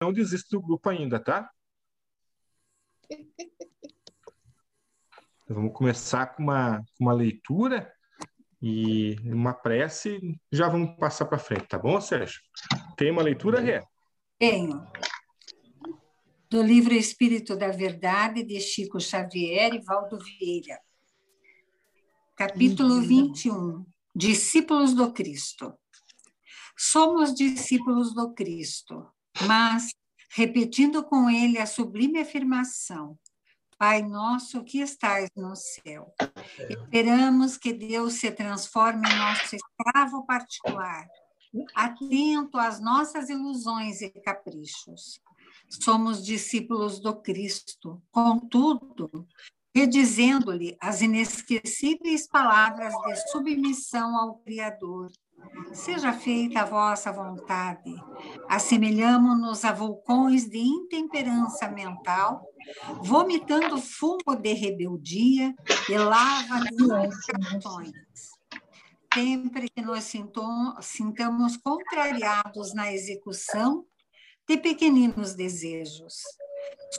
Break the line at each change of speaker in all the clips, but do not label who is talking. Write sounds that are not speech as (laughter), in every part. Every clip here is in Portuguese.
não desista do grupo ainda, tá? (laughs) Vamos começar com uma, uma leitura e uma prece, já vamos passar para frente, tá bom, Sérgio? Tem uma leitura, Ré?
Tenho. Do livro Espírito da Verdade, de Chico Xavier e Valdo Vieira. Capítulo 21. Discípulos do Cristo. Somos discípulos do Cristo, mas, repetindo com ele a sublime afirmação, Pai nosso que estais no céu. Esperamos que Deus se transforme em nosso escravo particular, atento às nossas ilusões e caprichos. Somos discípulos do Cristo, contudo, redizendo-lhe as inesquecíveis palavras de submissão ao Criador Seja feita a vossa vontade. Assemelhamo-nos a vulcões de intemperança mental, vomitando fumo de rebeldia e lava de corações. Sempre que nos sintamos contrariados na execução de pequeninos desejos.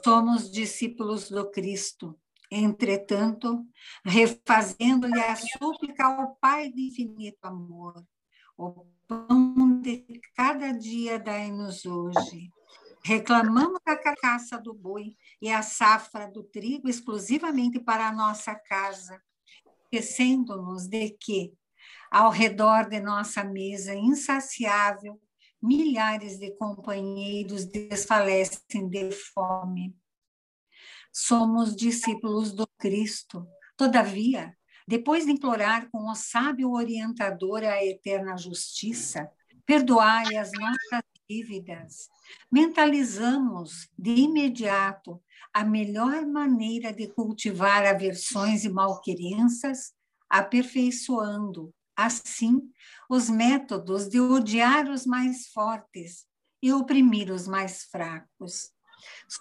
Somos discípulos do Cristo, entretanto, refazendo-lhe a súplica ao Pai de infinito amor o pão de cada dia dai-nos hoje. Reclamamos a carcaça do boi e a safra do trigo exclusivamente para a nossa casa, esquecendo-nos de que, ao redor de nossa mesa insaciável, milhares de companheiros desfalecem de fome. Somos discípulos do Cristo. Todavia, depois de implorar com o sábio orientador a eterna justiça, perdoai as nossas dívidas, mentalizamos de imediato a melhor maneira de cultivar aversões e malquerenças, aperfeiçoando, assim, os métodos de odiar os mais fortes e oprimir os mais fracos.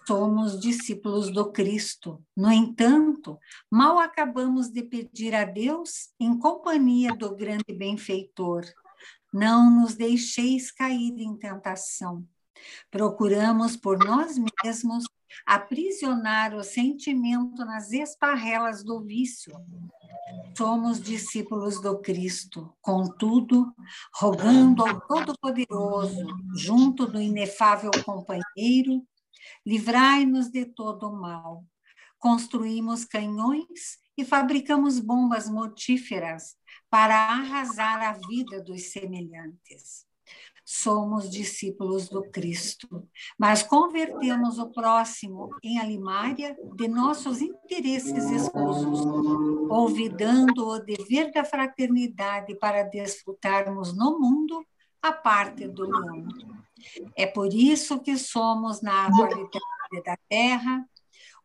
Somos discípulos do Cristo. No entanto, mal acabamos de pedir a Deus em companhia do grande benfeitor. Não nos deixeis cair em tentação. Procuramos por nós mesmos aprisionar o sentimento nas esparrelas do vício. Somos discípulos do Cristo, contudo, rogando ao Todo-Poderoso, junto do inefável companheiro, livrai-nos de todo o mal. Construímos canhões e fabricamos bombas mortíferas para arrasar a vida dos semelhantes. Somos discípulos do Cristo, mas convertemos o próximo em alimária de nossos interesses escusos, olvidando o dever da fraternidade para desfrutarmos no mundo a parte do mundo. É por isso que somos, na atualidade da Terra,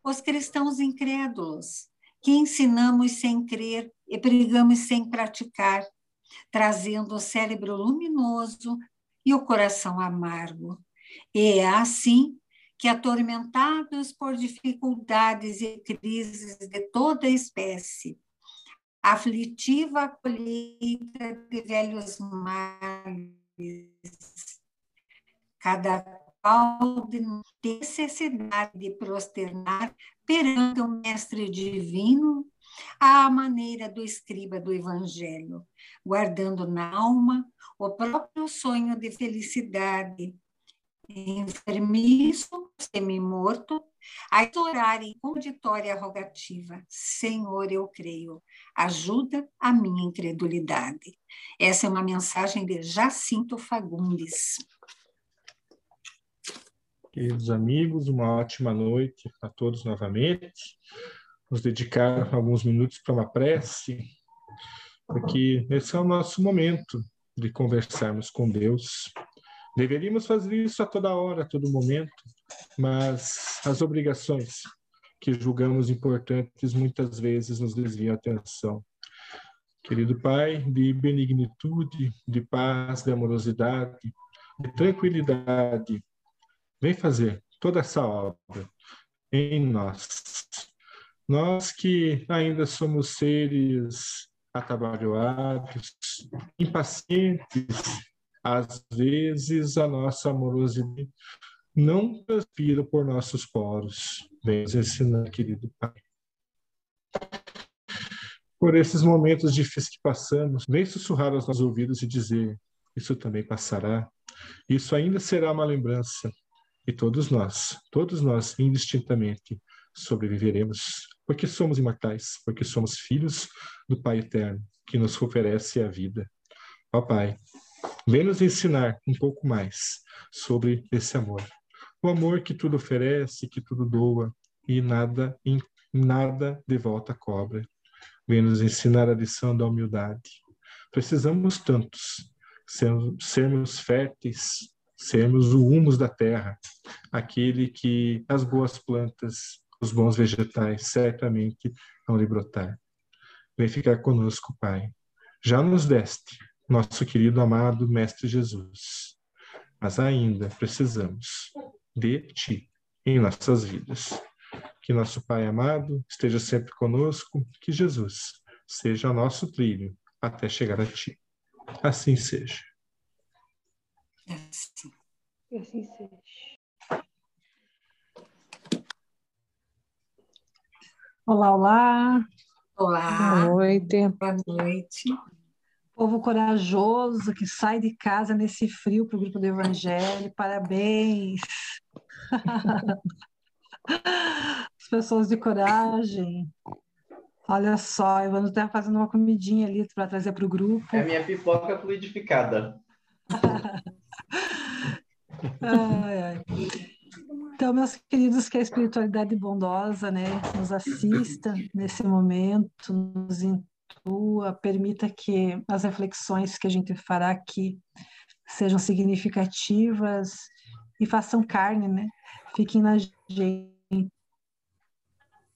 os cristãos incrédulos, que ensinamos sem crer e pregamos sem praticar, trazendo o cérebro luminoso e o coração amargo. E é assim que, atormentados por dificuldades e crises de toda espécie, aflitiva colheita de velhos males, cada qual de necessidade de prosternar perante o Mestre Divino à maneira do escriba do Evangelho, guardando na alma o próprio sonho de felicidade, enfermiço, semi-morto, a orar em conditória rogativa: Senhor, eu creio, ajuda a minha incredulidade. Essa é uma mensagem de Jacinto Fagundes.
Queridos amigos, uma ótima noite a todos novamente. Vamos dedicar alguns minutos para uma prece, porque esse é o nosso momento de conversarmos com Deus. Deveríamos fazer isso a toda hora, a todo momento, mas as obrigações que julgamos importantes muitas vezes nos desviam a atenção. Querido Pai, de benignitude, de paz, de amorosidade, de tranquilidade, Vem fazer toda essa obra em nós. Nós que ainda somos seres atabalhoados, impacientes, às vezes a nossa amorosidade não transpira por nossos poros. Vem nos ensinar, querido Pai. Por esses momentos difíceis que passamos, vem sussurrar aos nossos ouvidos e dizer: Isso também passará. Isso ainda será uma lembrança. E todos nós, todos nós, indistintamente, sobreviveremos, porque somos imortais, porque somos filhos do Pai Eterno, que nos oferece a vida. Ó Pai, vem nos ensinar um pouco mais sobre esse amor. O amor que tudo oferece, que tudo doa e nada, nada de volta cobra. Vem nos ensinar a lição da humildade. Precisamos tantos sermos férteis, sermos o humus da terra, aquele que as boas plantas, os bons vegetais certamente vão lhe brotar. Vem ficar conosco, Pai. Já nos deste, nosso querido amado Mestre Jesus, mas ainda precisamos de Ti em nossas vidas. Que nosso Pai amado esteja sempre conosco, que Jesus seja nosso trilho até chegar a Ti. Assim seja.
Assim. Assim seja.
Olá, olá.
Olá.
Boa noite.
Boa noite.
Povo corajoso que sai de casa nesse frio para o grupo do Evangelho. Parabéns. (laughs) As pessoas de coragem. Olha só, eu vou estar fazendo uma comidinha ali para trazer para o grupo.
É a minha pipoca fluidificada. (laughs)
ai, ai. Então, meus queridos, que a espiritualidade bondosa né, nos assista nesse momento, nos intua, permita que as reflexões que a gente fará aqui sejam significativas e façam carne, né? Fiquem na gente,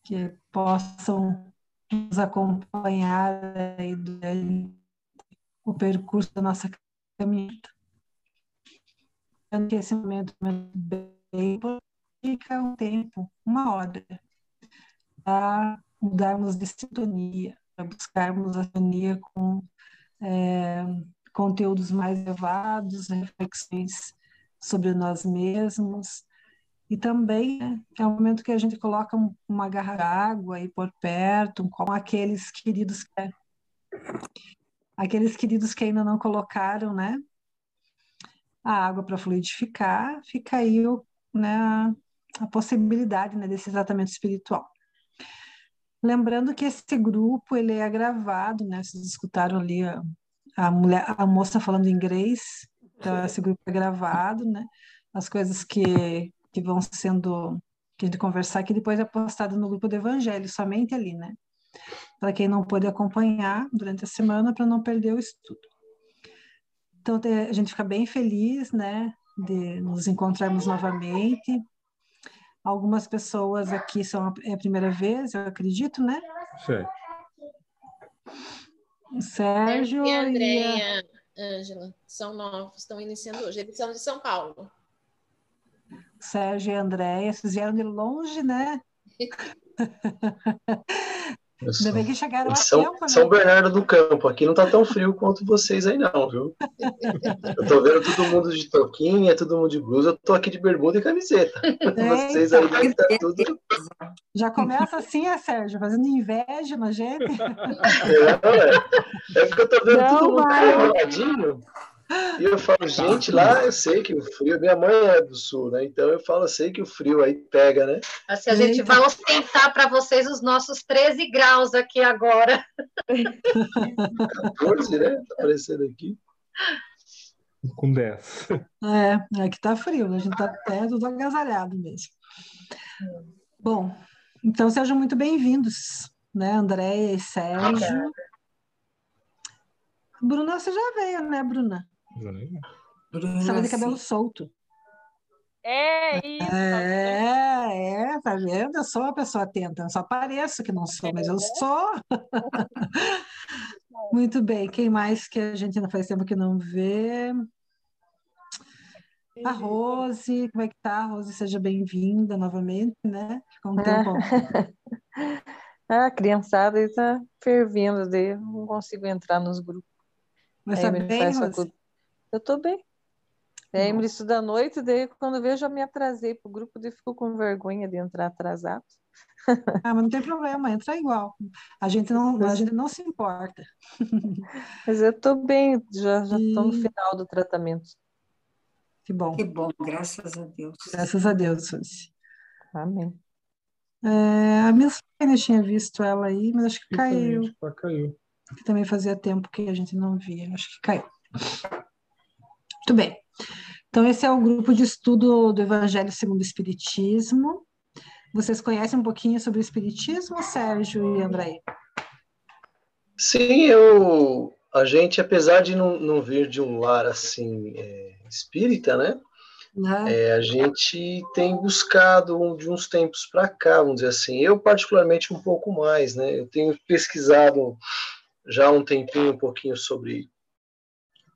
que possam nos acompanhar aí durante o percurso da nossa caminhada que esse momento bem fica um tempo, uma hora, para mudarmos de sintonia, para buscarmos a sintonia com é, conteúdos mais elevados, reflexões sobre nós mesmos. E também né, é o momento que a gente coloca uma garra d'água aí por perto, com aqueles queridos que aqueles queridos que ainda não colocaram, né? A água para fluidificar, fica aí o, né, a possibilidade né, desse tratamento espiritual. Lembrando que esse grupo ele é gravado, né? Vocês escutaram ali a, a mulher, a moça falando inglês, então esse grupo é gravado, né? As coisas que, que vão sendo que a gente conversar aqui depois é postado no grupo do Evangelho, somente ali, né? Para quem não pôde acompanhar durante a semana, para não perder o estudo. Então, a gente fica bem feliz, né, de nos encontrarmos novamente. Algumas pessoas aqui são é a primeira vez, eu acredito, né?
Certo.
O Sérgio
e a Andréia, Ângela, são novos, estão iniciando hoje. Eles são de São Paulo.
Sérgio e a Andréia, vocês vieram de longe, né? (laughs) Ainda bem que chegaram a
São,
tempo, né?
São Bernardo do Campo, aqui não tá tão frio quanto vocês aí não, viu? Eu tô vendo todo mundo de toquinha, todo mundo de blusa, eu tô aqui de bermuda e camiseta. (laughs)
É,
vocês aí devem tá tudo...
Já começa assim, é, Sérgio, fazendo inveja na gente.
É, é. é porque eu tô vendo não, todo mundo enroladinho. E eu falo, gente, lá eu sei que o frio, minha mãe é do sul, né? Então eu falo, eu sei que o frio aí pega, né?
Assim, a gente vai ostentar para vocês os nossos 13 graus aqui agora.
14, né? Tá aparecendo aqui.
Com 10.
É, aqui tá frio, a gente tá até tudo agasalhado mesmo. Bom, então sejam muito bem-vindos, né, Andréia e Sérgio. Bruna, você já veio, né, Bruna?
Bruna,
Estava de cabelo solto.
É isso.
É, é, tá vendo? Eu sou uma pessoa atenta, eu só pareço que não sou, mas eu sou. (laughs) Muito bem, quem mais que a gente ainda faz tempo que não vê? A Rose, como é que tá? Rose, seja bem-vinda novamente, né? Ficou um tempo. (laughs)
Ah, a criançada está fervendo, eu não consigo entrar nos grupos.
Mas
Aí
tá
me
bem,
faz
Rose?
Eu tô bem. Lembro isso da noite, daí quando vejo, eu me atrasei para o grupo, daí ficou com vergonha de entrar atrasado. (laughs)
Ah, mas não tem problema, entra igual. A gente não, a gente não se importa. (laughs)
Mas eu estou bem, já estou
E-
no final do tratamento.
Que bom.
Que bom, graças a Deus.
Graças a Deus, Suzy.
Amém.
É, a Miss Fênix tinha visto ela aí, mas acho que caiu.
Caiu.
que também fazia tempo que a gente não via, acho que caiu. Muito bem. Então, esse é o grupo de estudo do Evangelho segundo o Espiritismo. Vocês conhecem um pouquinho sobre o Espiritismo, Sérgio e André?
Sim, eu. A gente, apesar de não, não vir de um lar assim é, espírita, né?
Né?
É, a gente tem buscado um- de uns tempos para cá, vamos dizer assim. Eu, particularmente, um pouco mais, né? Eu tenho pesquisado já há um tempinho um pouquinho sobre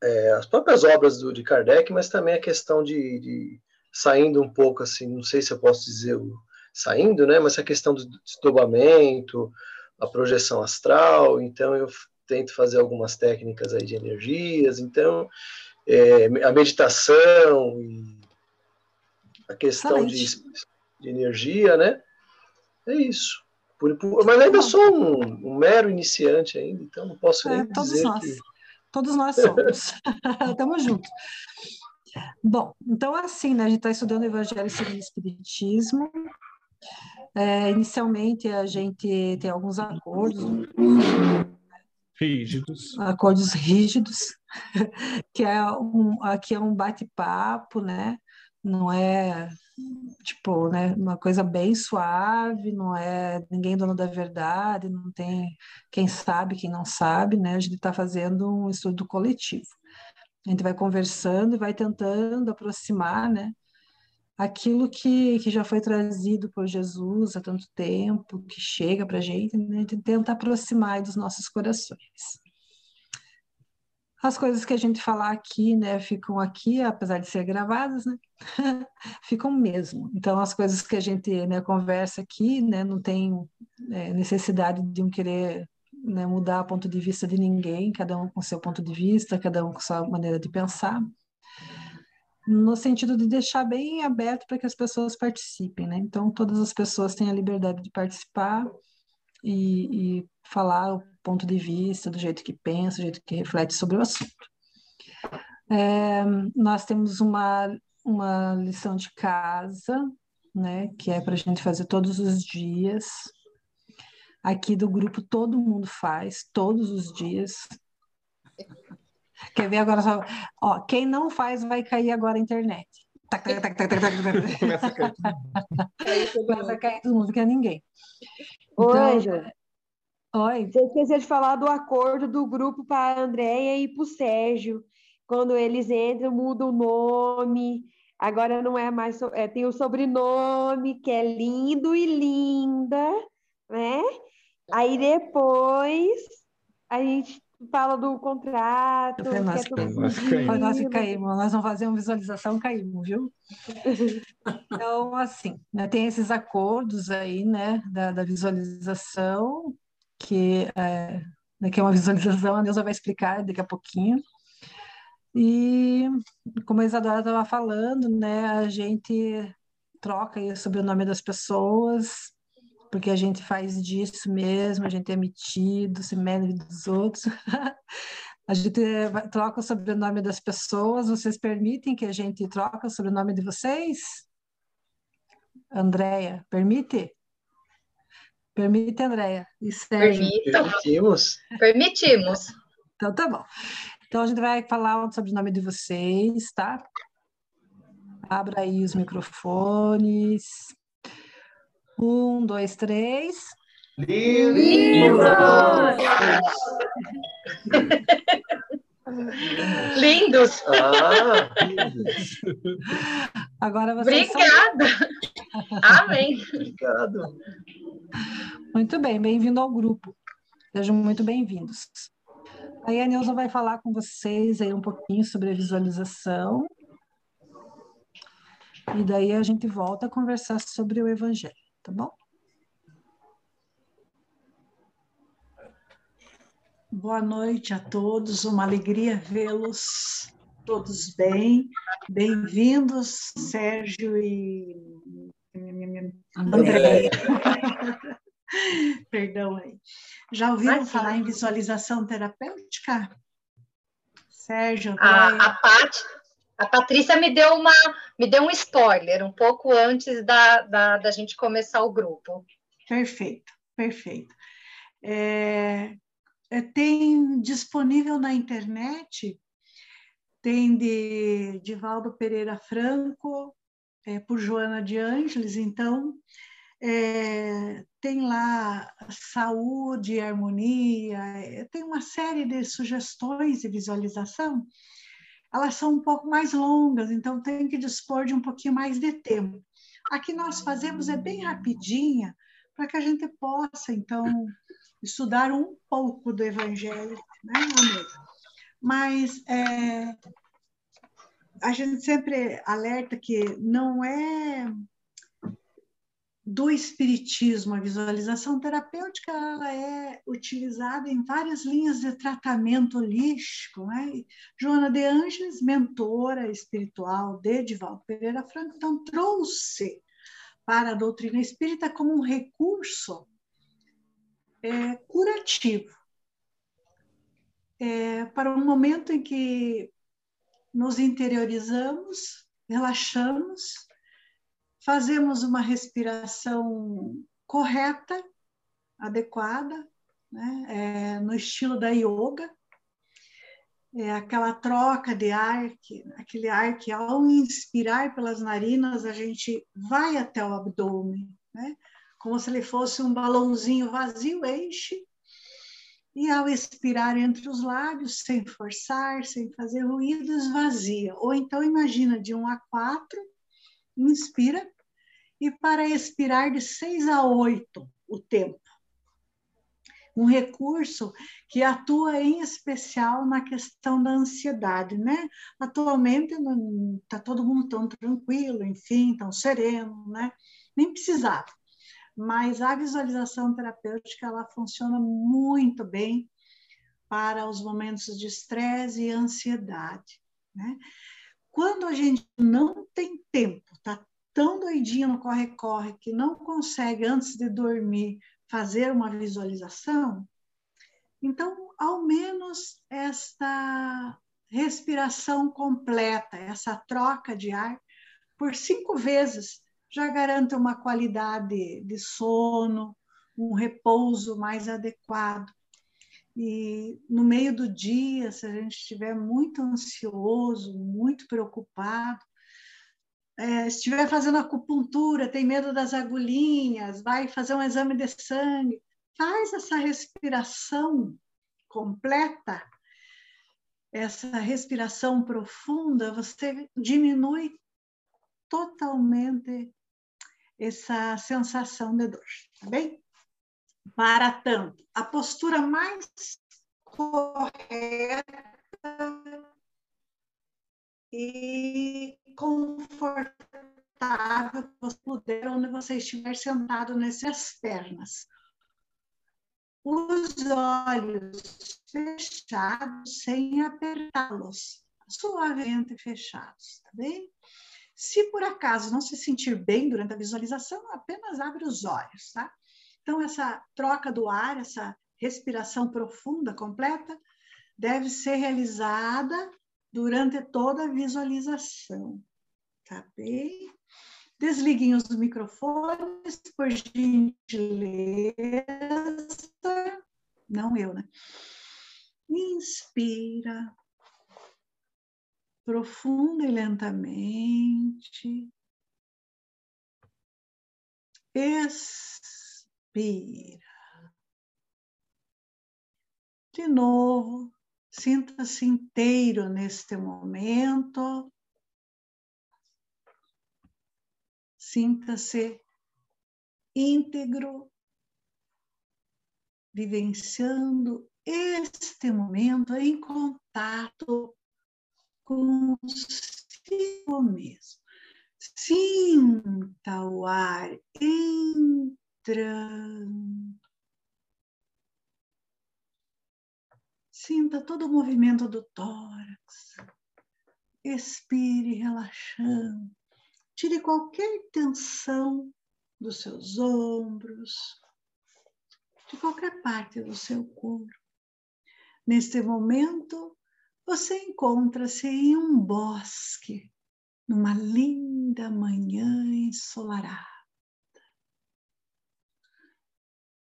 é, as próprias obras do, de Kardec, mas também a questão de, de saindo um pouco assim, não sei se eu posso dizer o saindo, né? Mas a questão do desdobramento, a projeção astral. Então, eu tento fazer algumas técnicas aí de energias. Então, é, a meditação e a questão de, de energia, né? É isso. Por- por- mas ainda sou um, um mero iniciante ainda, então não posso nem
É,
dizer que
Todos nós somos. (laughs) Estamos juntos. Bom, então assim, né, a gente está estudando o Evangelho segundo o Espiritismo. É, inicialmente, a gente tem alguns acordos,
Rígidos.
acordos rígidos, (laughs) que é um, aqui é um bate-papo, né? Não é tipo, né, uma coisa bem suave, não é ninguém dono da verdade, não tem quem sabe, quem não sabe, né? A gente está fazendo um estudo coletivo. A gente vai conversando e vai tentando aproximar, né? Aquilo que, que já foi trazido por Jesus há tanto tempo, que chega para a gente, né? A gente tenta aproximar dos nossos corações. As coisas que a gente falar aqui, né, ficam aqui, apesar de ser gravadas, né, (laughs) ficam mesmo. Então, as coisas que a gente né, conversa aqui, né, não tem é, necessidade de um querer né, mudar o ponto de vista de ninguém, cada um com seu ponto de vista, cada um com sua maneira de pensar, no sentido de deixar bem aberto para que as pessoas participem, né? Então, todas as pessoas têm a liberdade de participar e, e falar o ponto de vista, do jeito que pensa, do jeito que reflete sobre o assunto. É, nós temos uma, uma lição de casa, né, que é para a gente fazer todos os dias. Aqui do grupo todo mundo faz, todos os dias. Quer ver agora só? Ó, quem não faz vai cair agora a internet. Tac, tac, tac, tac, tac, tac, tac.
Começa a cair.
Começa a cair todo mundo, que é ninguém.
Ô,
Então,
Ângela,
Oi,
você esqueceu de falar do acordo do grupo para a Andréia e para o Sérgio. Quando eles entram, muda o nome. Agora não é mais. so- é, tem o sobrenome, que é lindo e linda, né? Aí depois a gente fala do contrato,
Eu falei,
que é
nossa,
tudo
nós caímos.
Nós caímos, nós vamos fazer uma visualização, caímos, viu? (laughs) Então, assim, né, tem esses acordos aí, né, da, da visualização, que é, né, que é uma visualização, a Neuza vai explicar daqui a pouquinho. E, como a Isadora estava falando, né, a gente troca aí sobre o nome das pessoas, porque a gente faz disso mesmo, a gente é metido, se mede dos outros. (laughs) A gente troca o sobrenome das pessoas. Vocês permitem que a gente troque o sobrenome de vocês? Andréia, permite? Permite, Andréia? E Sérgio?
Permitimos.
permitimos.
Então, tá bom. Então, a gente vai falar o sobrenome de vocês, tá? Abra aí os microfones. Um, dois, três.
Lindos.
Ah,
Agora vocês são...
Obrigada. Amém.
obrigado.
Muito bem, bem-vindo ao grupo. Sejam muito bem-vindos. Aí a Neuza vai falar com vocês aí um pouquinho sobre a visualização. E daí a gente volta a conversar sobre o Evangelho, tá bom?
Boa noite a todos, uma alegria vê-los
todos bem. Bem-vindos, Sérgio e André. (laughs) Perdão aí. Já ouviram falar em visualização terapêutica? Sérgio,
A,
André.
a, Pat, a Patrícia me deu, uma, me deu um spoiler um pouco antes da, da, da gente começar o grupo.
Perfeito, perfeito. É, é, tem disponível na internet, tem de Divaldo Pereira Franco, é, por Joana de Ângeles, então é, tem lá saúde harmonia, é, tem uma série de sugestões de visualização, elas são um pouco mais longas, então tem que dispor de um pouquinho mais de tempo. A que nós fazemos é bem rapidinha, para que a gente possa, então, estudar um pouco do Evangelho, né, amor? Mas é, a gente sempre alerta que não é do espiritismo a visualização terapêutica ela é utilizada em várias linhas de tratamento holístico né? Joana de Ângeles mentora espiritual de Edivaldo Pereira Franco então trouxe para a doutrina espírita como um recurso é, curativo é, para um momento em que nos interiorizamos relaxamos fazemos uma respiração correta, adequada, né? É, no estilo da yoga, é aquela troca de ar, que, aquele ar que ao inspirar pelas narinas a gente vai até o abdômen, né? como se ele fosse um balãozinho vazio, enche, e ao expirar entre os lábios, sem forçar, sem fazer ruído, esvazia. Ou então imagina de 1 a 4, inspira, e para expirar de 6 a 8 o tempo. Um recurso que atua em especial na questão da ansiedade, né? Atualmente está todo mundo tão tranquilo, enfim, tão sereno, né? Nem precisava. Mas a visualização terapêutica ela funciona muito bem para os momentos de estresse e ansiedade, né? Quando a gente não tem tempo, está tão doidinho no corre-corre que não consegue, antes de dormir, fazer uma visualização, então, ao menos esta respiração completa, essa troca de ar, por cinco vezes, já garante uma qualidade de sono, um repouso mais adequado. E no meio do dia, se a gente estiver muito ansioso, muito preocupado, é, estiver fazendo acupuntura, tem medo das agulhinhas, vai fazer um exame de sangue, faz essa respiração completa, essa respiração profunda, você diminui totalmente essa sensação de dor, tá bem? Para tanto, a postura mais correta e confortável que você puder, onde você estiver sentado nessas pernas. Os olhos fechados sem apertá-los, suavemente fechados, tá bem? Se por acaso não se sentir bem durante a visualização, apenas abre os olhos, tá? Então, essa troca do ar, essa respiração profunda, completa, deve ser realizada durante toda a visualização, tá bem? Desliguem os microfones, por gentileza. Não eu, né? Inspira. Profunda e lentamente. Expira. De novo, Sinta-se inteiro neste momento. Sinta-se íntegro, vivenciando este momento em contato consigo mesmo. Sinta o ar entrando Sinta todo o movimento do tórax, expire relaxando. Tire qualquer tensão dos seus ombros, de qualquer parte do seu corpo. Neste momento, você encontra-se em um bosque, numa linda manhã ensolarada.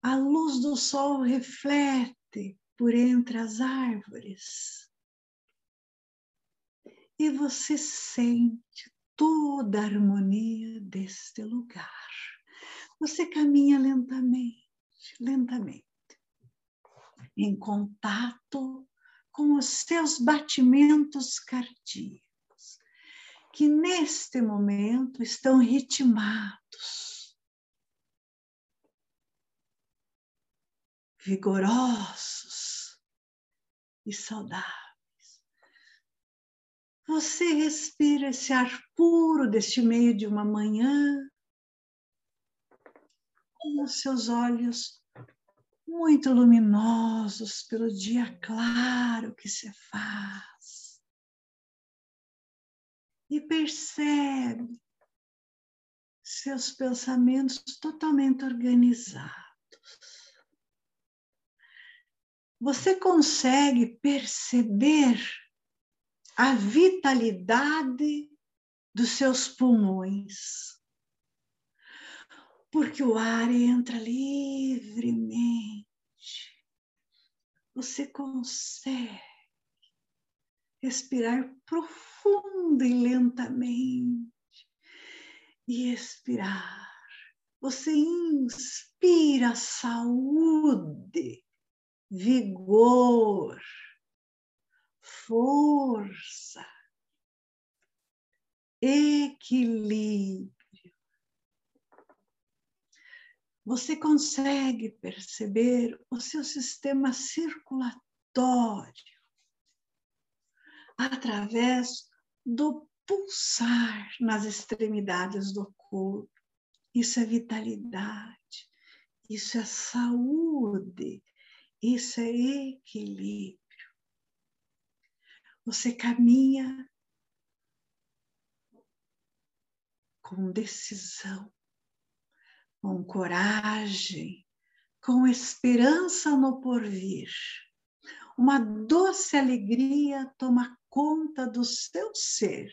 A luz do sol reflete por entre as árvores e você sente toda a harmonia deste lugar. Você caminha lentamente, lentamente, em contato com os seus batimentos cardíacos, que neste momento estão ritmados, vigorosos e saudáveis. Você respira esse ar puro deste meio de uma manhã, com os seus olhos muito luminosos pelo dia claro que se faz. E percebe seus pensamentos totalmente organizados. Você consegue perceber a vitalidade dos seus pulmões. Porque o ar entra livremente. Você consegue respirar profunda e lentamente e expirar. Você inspira saúde, vigor, força, equilíbrio. Você consegue perceber o seu sistema circulatório através do pulsar nas extremidades do corpo. Isso é vitalidade, isso é saúde, isso é equilíbrio. Você caminha com decisão, com coragem, com esperança no porvir. Uma doce alegria toma conta do seu ser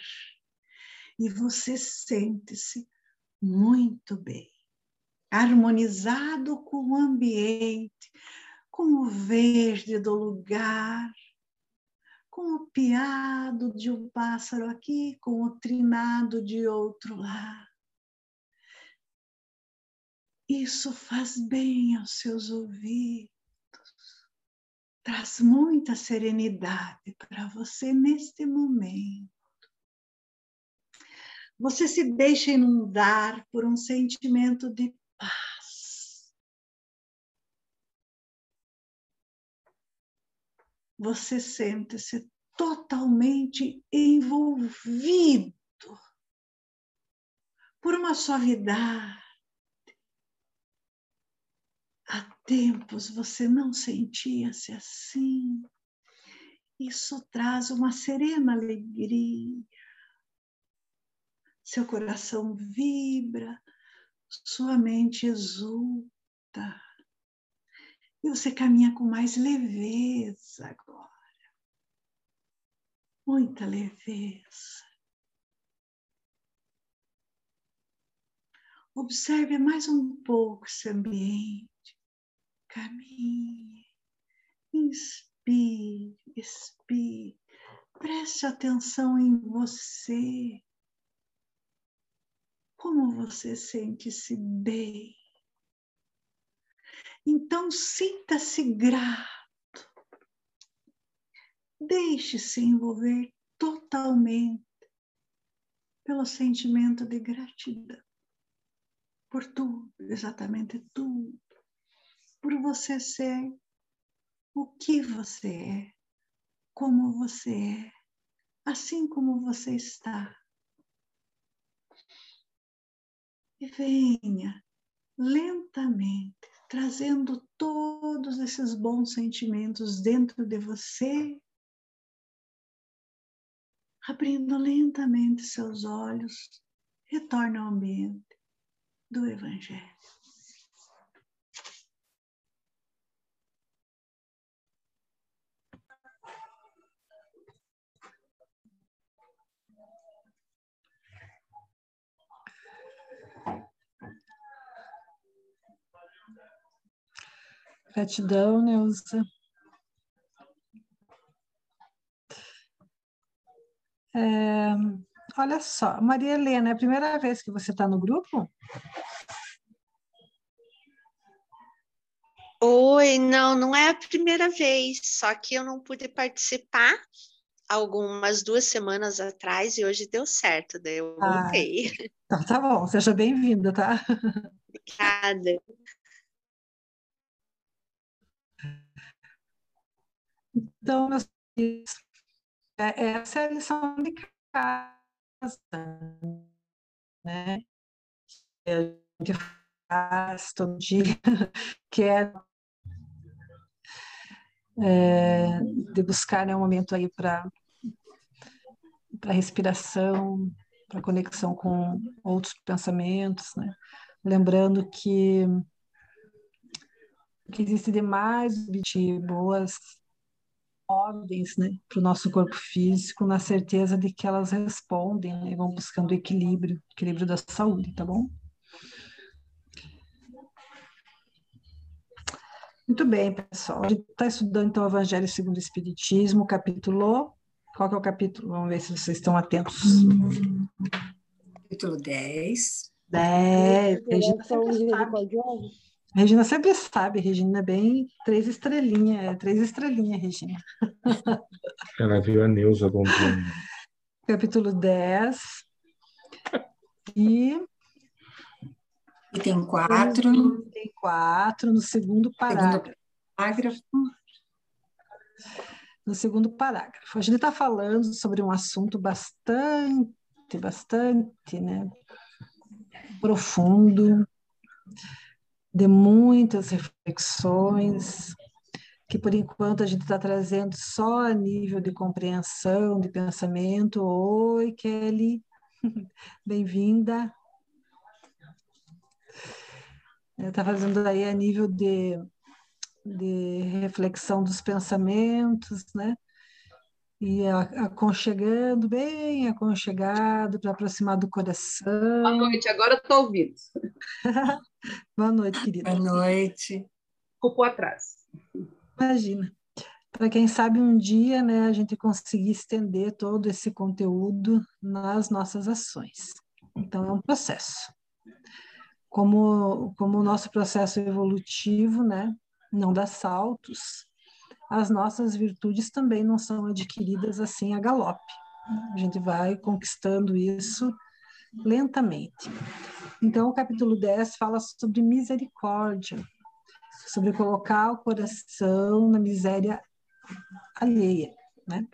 e você sente-se muito bem, harmonizado com o ambiente, com o verde do lugar, com o piado de um pássaro aqui, com o trinado de outro lá. Isso faz bem aos seus ouvidos, traz muita serenidade para você neste momento. Você se deixa inundar por um sentimento de Você sente-se totalmente envolvido por uma suavidade. Há tempos você não sentia-se assim. Isso traz uma serena alegria. Seu coração vibra, sua mente exulta. E você caminha com mais leveza agora muita leveza. Observe mais um pouco esse ambiente. Caminhe, inspire, expire. Preste atenção em você. Como você sente-se bem. Então, sinta-se grato Deixe-se envolver totalmente pelo sentimento de gratidão por tudo, exatamente tudo, por você ser o que você é, como você é, assim como você está. E venha lentamente trazendo todos esses bons sentimentos dentro de você
abrindo lentamente seus olhos, retorne ao ambiente do Evangelho. Gratidão, Neuza. É, olha só, Maria Helena, é a primeira vez que você está no grupo?
Oi, não, não é a primeira vez, só que eu não pude participar algumas duas semanas atrás e hoje deu certo, daí eu
Ah.
voltei.
Então tá bom, seja bem-vinda, tá? (laughs)
Obrigada.
Então, meus filhos, é- essa é a lição de casa, né? Que a gente faz todo dia, (laughs) que é, é, de buscar né, um momento aí para para respiração, para conexão com outros pensamentos, né? Lembrando que que existe demais de boas ordens, né, para o nosso corpo físico, na certeza de que elas respondem né, e vão buscando equilíbrio, equilíbrio da saúde, tá bom? Muito bem, pessoal. A gente está estudando então o Evangelho segundo o Espiritismo, capítulo. Qual que é o capítulo? Vamos ver se vocês estão atentos.
Capítulo 10.
Dez. Regina
São
sempre sabe.
misericordiosos.
Regina sempre sabe. Regina é bem três estrelinhas. É três estrelinhas, Regina.
Ela viu a Neuza bombando.
Capítulo 10. E
Item 4,
tem quatro no segundo parágrafo.
parágrafo.
No segundo parágrafo. A gente está falando sobre um assunto bastante, bastante, né, profundo, de muitas reflexões, que por enquanto a gente está trazendo só a nível de compreensão, de pensamento. Oi, Kelly, (laughs) bem-vinda. Está fazendo aí a nível de, de reflexão dos pensamentos, né? E aconchegando, bem aconchegado, para aproximar do coração.
Boa noite, agora eu estou ouvindo. (laughs)
Boa noite, querida.
Boa noite.
Ficou atrás.
Imagina. Para quem sabe um dia, né, a gente conseguir estender todo esse conteúdo nas nossas ações. Então, é um processo. Como, como o nosso processo evolutivo, né, não dá saltos, as nossas virtudes também não são adquiridas assim a galope. A gente vai conquistando isso lentamente. Então, o capítulo 10 fala sobre misericórdia, sobre colocar o coração na miséria alheia, né?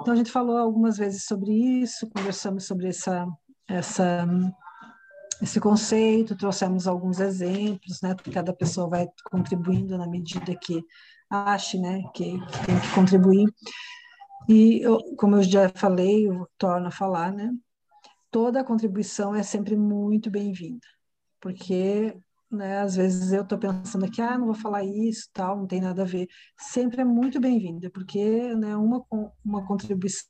Então a gente falou algumas vezes sobre isso, conversamos sobre essa essa esse conceito, trouxemos alguns exemplos, né? Cada pessoa vai contribuindo na medida que ache, né? Que, que tem que contribuir. E eu, como eu já falei, eu torno a falar, né? Toda contribuição é sempre muito bem-vinda, porque né? Às vezes eu estou pensando aqui, ah, não vou falar isso, tal, não tem nada a ver. Sempre é muito bem-vinda, porque né, uma, uma contribuição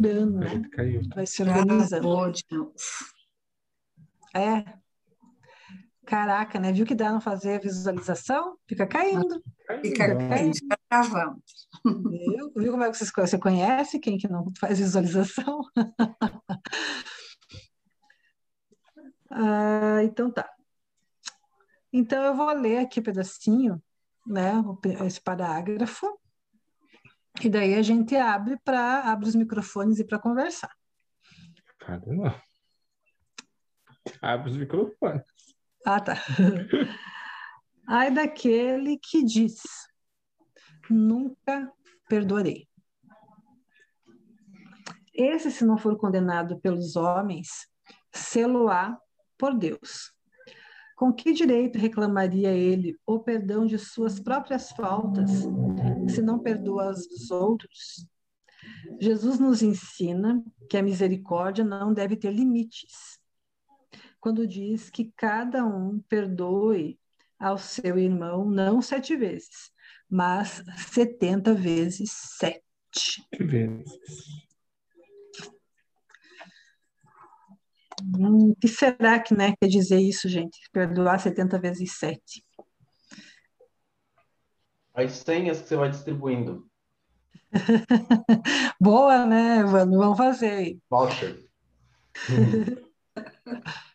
dando,
A
né? Vai se organizando.
Novo.
É. Caraca, né? Viu que dá não fazer a visualização? Fica caindo.
Fica
Fica
caindo, fica travando.
Viu? Viu como é que vocês? Você conhece quem que não faz visualização? (laughs) Ah, então tá. Então eu vou ler aqui um pedacinho, né, esse parágrafo, e daí a gente abre para abre os microfones e para conversar.
Cara, não. Abre os microfones.
Ah, tá. (laughs) Ai daquele que diz: Nunca perdoarei. Esse, se não for condenado pelos homens, sê-lo-á por Deus. Com que direito reclamaria ele o perdão de suas próprias faltas, se não perdoa as dos outros? Jesus nos ensina que a misericórdia não deve ter limites. Quando diz que cada um perdoe ao seu irmão não sete vezes, mas setenta vezes sete.
vezes.
Hum, o que será que né, quer dizer isso, gente? Perdoar 70 vezes 7.
As senhas que você vai distribuindo. (laughs)
Boa, né, Evandro? Vamos fazer aí.
Voucher. (laughs)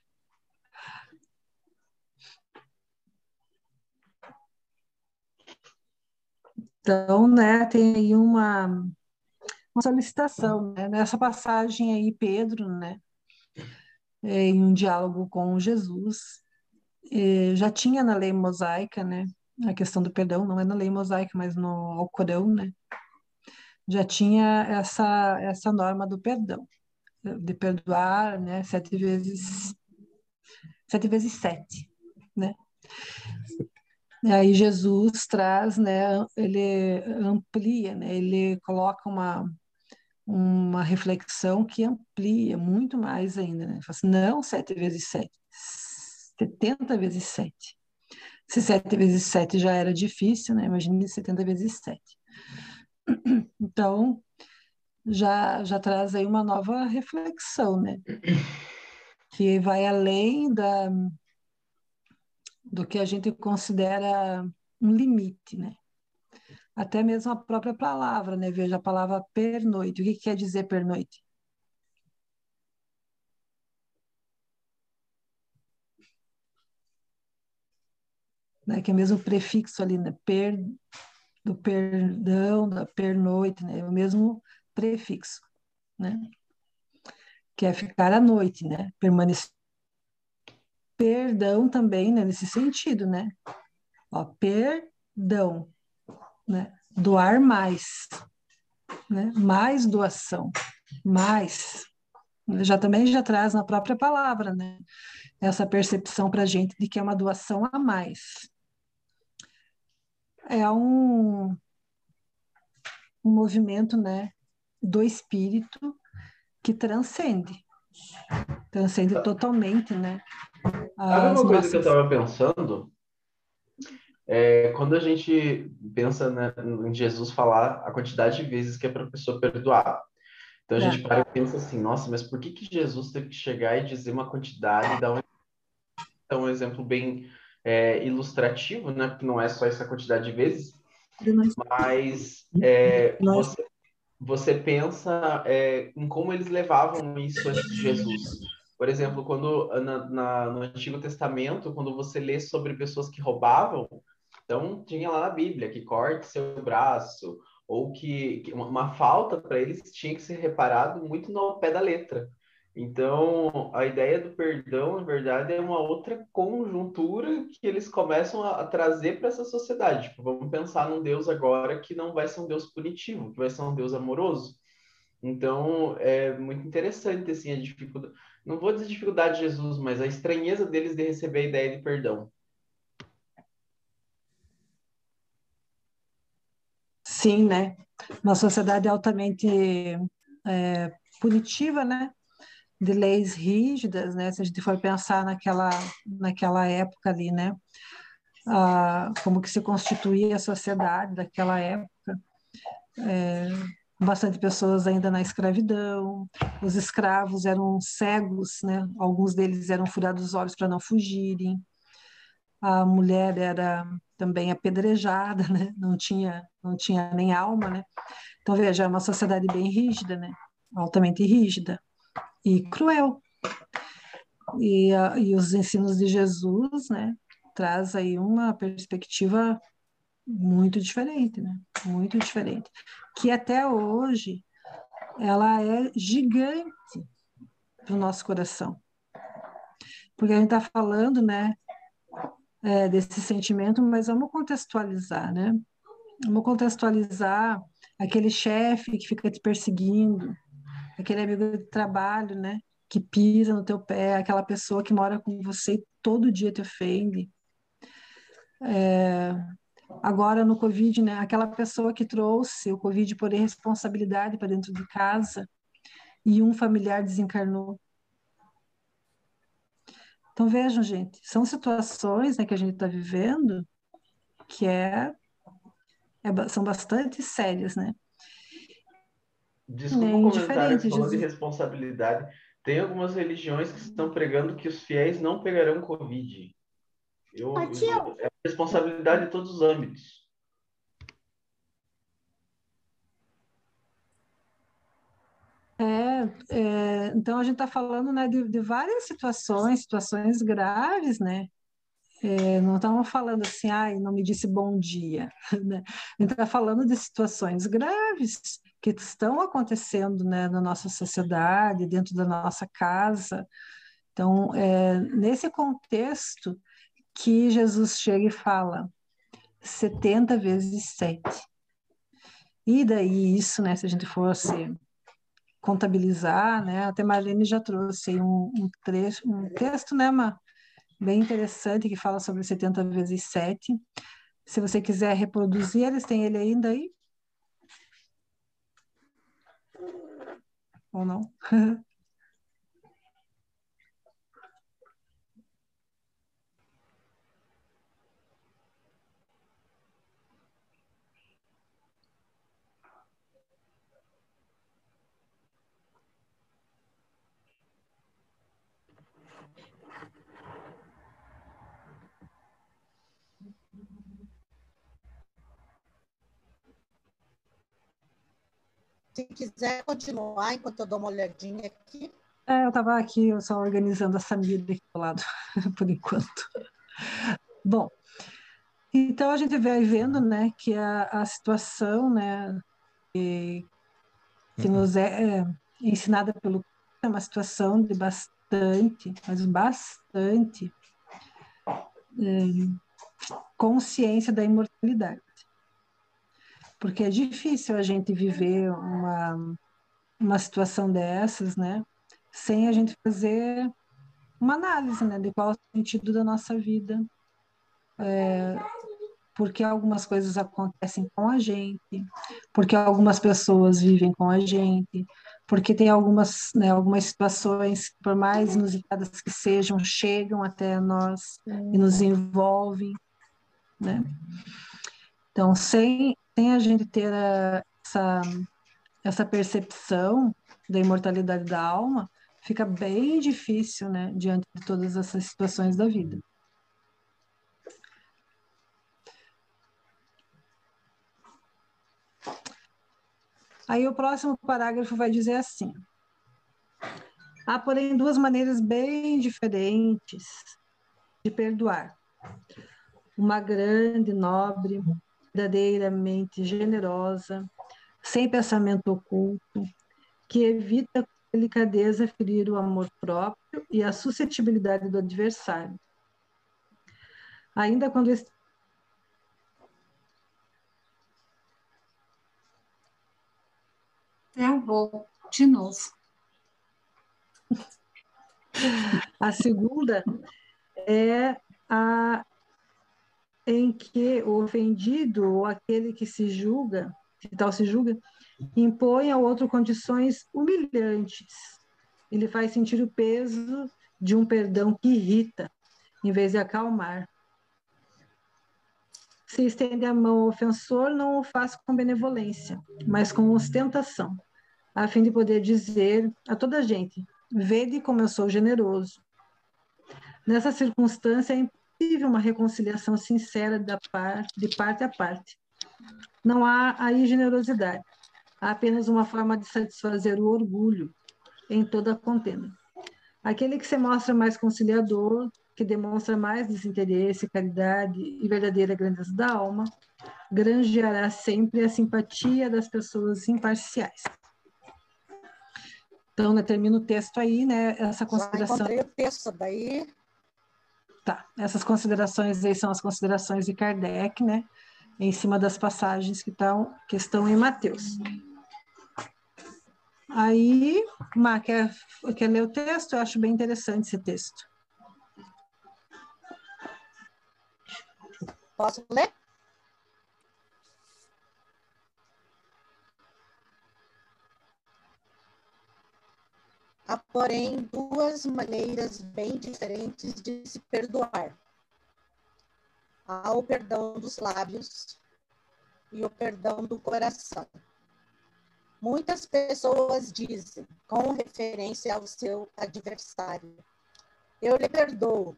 Então, né, tem aí uma, uma solicitação, né? Nessa passagem aí, Pedro, né, é, em um diálogo com Jesus, é, já tinha na lei mosaica, né, a questão do perdão, não é na lei mosaica, mas no Alcorão, né, já tinha essa, essa norma do perdão, de perdoar, né, sete vezes, sete vezes sete, né, aí Jesus traz, né, ele amplia, né, ele coloca uma, uma reflexão que amplia muito mais ainda, né? Fala assim, não sete vezes sete, setenta vezes sete. Se sete vezes sete já era difícil, né? Imagine setenta vezes sete. Então, já, já traz aí uma nova reflexão, né? Que vai além da, do que a gente considera um limite, né? Até mesmo a própria palavra, né? Veja a palavra pernoite. O que, que quer dizer pernoite? Né? Que é mesmo o prefixo ali, né? Per, do perdão, da pernoite, né? É o mesmo prefixo, né? Que é ficar à noite, né? Permanecer. Perdão também, né? Nesse sentido, né? Ó, perdão, né? Doar mais, né? Mais doação, mais. Já também já traz na própria palavra, né? Essa percepção para a gente de que é uma doação a mais. É um, um movimento, né? Do espírito que transcende, transcende totalmente, né?
Sabe uma coisa que eu estava pensando? É, quando a gente pensa né, em Jesus falar a quantidade de vezes que é para a pessoa perdoar. Então a é. gente para e pensa assim, nossa, mas por que, que Jesus teve que chegar e dizer uma quantidade, dar um, dar um exemplo bem é, ilustrativo, né? Porque não é só essa quantidade de vezes, mas é, você, você, pensa é, em como eles levavam isso antes de Jesus. Por exemplo, quando na, na, no Antigo Testamento, quando você lê sobre pessoas que roubavam, então, tinha lá na Bíblia que corte seu braço, ou que, que uma falta para eles tinha que ser reparado muito no pé da letra. Então, a ideia do perdão, na verdade, é uma outra conjuntura que eles começam a, trazer para essa sociedade. Tipo, vamos pensar num Deus agora que não vai ser um Deus punitivo, que vai ser um Deus amoroso. Então, é muito interessante, assim, a dificuldade... Não vou dizer dificuldade de Jesus, mas a estranheza deles de receber a ideia de perdão.
Sim, né? Uma sociedade altamente é, punitiva, né? De leis rígidas, né? Se a gente for pensar naquela, naquela época ali, né? Ah, como que se constituía a sociedade daquela época. É, bastante pessoas ainda na escravidão, os escravos eram cegos, né? Alguns deles eram furados os olhos para não fugirem. A mulher era também apedrejada, né? Não tinha, não tinha nem alma, né? Então veja, é uma sociedade bem rígida, né? Altamente rígida e cruel. E, a, e os ensinos de Jesus, né? Traz aí uma perspectiva muito diferente, né? Muito diferente. Que até hoje ela é gigante para o nosso coração. Porque a gente está falando, né, é, desse sentimento, mas vamos contextualizar, né? Vamos contextualizar aquele chefe que fica te perseguindo, aquele amigo de trabalho, né? Que pisa no teu pé, aquela pessoa que mora com você todo dia te ofende. É, agora no Covid, né? Aquela pessoa que trouxe o Covid por irresponsabilidade para dentro de casa e um familiar desencarnou. Então vejam, gente, são situações né, que a gente está vivendo que é, é, são bastante sérias, né?
Desculpa o comentário falando de responsabilidade. Tem algumas religiões que estão pregando que os fiéis não pegarão Covid. Eu, eu, é responsabilidade em todos os âmbitos.
É, é, então a gente está falando né, de, de, várias situações, situações graves, né? É, não estamos falando assim, ai, não me disse bom dia. (laughs) Né? A gente está falando de situações graves que estão acontecendo né, na nossa sociedade, dentro da nossa casa. Então, é nesse contexto que Jesus chega e fala 70 vezes 7. E daí isso, né, se a gente fosse contabilizar, né, até Marlene já trouxe um, um, trecho, um texto, né, uma, bem interessante que fala sobre 70 vezes 7. Se você quiser reproduzir, eles têm ele ainda aí? Ou não? (laughs)
Se quiser continuar enquanto eu dou uma olhadinha aqui.
É, eu estava aqui só organizando a Samira aqui do lado, (laughs) por enquanto. Bom, então a gente vai vendo, né, que a, a situação, né, que, que uhum. nos é, é ensinada pelo é uma situação de bastante, mas bastante é, consciência da imortalidade porque é difícil a gente viver uma, uma situação dessas, né, sem a gente fazer uma análise, né, de qual é o sentido da nossa vida, é, porque algumas coisas acontecem com a gente, porque algumas pessoas vivem com a gente, porque tem algumas, né, algumas situações, por mais inusitadas que sejam, chegam até nós e nos envolvem, né? Então, sem sem a gente ter a, essa, essa percepção da imortalidade da alma, fica bem difícil, né, diante de todas essas situações da vida. Aí o próximo parágrafo vai dizer assim: há, porém, duas maneiras bem diferentes de perdoar. Uma grande, nobre, verdadeiramente generosa, sem pensamento oculto, que evita com delicadeza ferir o amor próprio e a suscetibilidade do adversário. Ainda quando este
Travou de novo.
A segunda é a em que o ofendido ou aquele que se julga, que tal se julga, impõe ao outro condições humilhantes. Ele faz sentir o peso de um perdão que irrita, em vez de acalmar. Se estende a mão ao ofensor, não o faz com benevolência, mas com ostentação, a fim de poder dizer a toda a gente: Vede como eu sou generoso. Nessa circunstância, é possível uma reconciliação sincera da parte, de parte a parte. Não há aí generosidade, há apenas uma forma de satisfazer o orgulho em toda a contenda. Aquele que se mostra mais conciliador, que demonstra mais desinteresse, caridade e verdadeira grandeza da alma, granjeará sempre a simpatia das pessoas imparciais. Então, né, termina o texto aí, né? Essa consideração. Já
encontrei o texto, daí
Tá, essas considerações aí são as considerações de Kardec, né? Em cima das passagens que, tão, que estão em Mateus. Aí, Má, quer, quer ler o texto? Eu acho bem interessante esse texto.
Posso ler? Há, porém, duas maneiras bem diferentes de se perdoar. Há o perdão dos lábios e o perdão do coração. Muitas pessoas dizem, com referência ao seu adversário, eu lhe perdoo,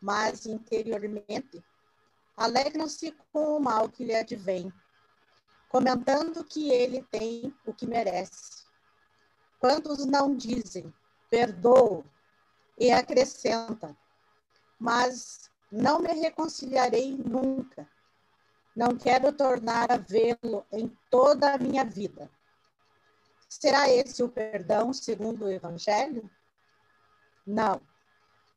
mas interiormente alegram-se com o mal que lhe advém, comentando que ele tem o que merece. Quantos não dizem, perdoo, e acrescenta, mas não me reconciliarei nunca. Não quero tornar a vê-lo em toda a minha vida. Será esse o perdão segundo o Evangelho? Não.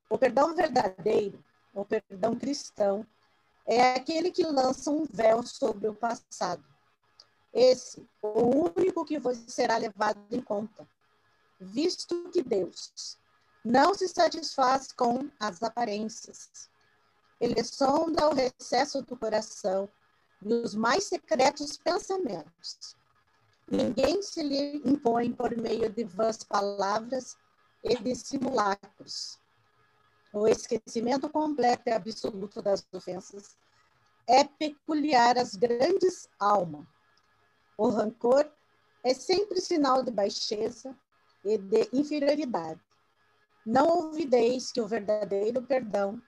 O perdão verdadeiro, o perdão cristão, é aquele que lança um véu sobre o passado. Esse, o único que será levado em conta visto que Deus não se satisfaz com as aparências. Ele sonda o recesso do coração e os mais secretos pensamentos. Ninguém se lhe impõe por meio de vãs palavras e de simulacros. O esquecimento completo e absoluto das ofensas é peculiar às grandes almas. O rancor é sempre sinal de baixeza e de inferioridade. Não ouvideis que o verdadeiro perdão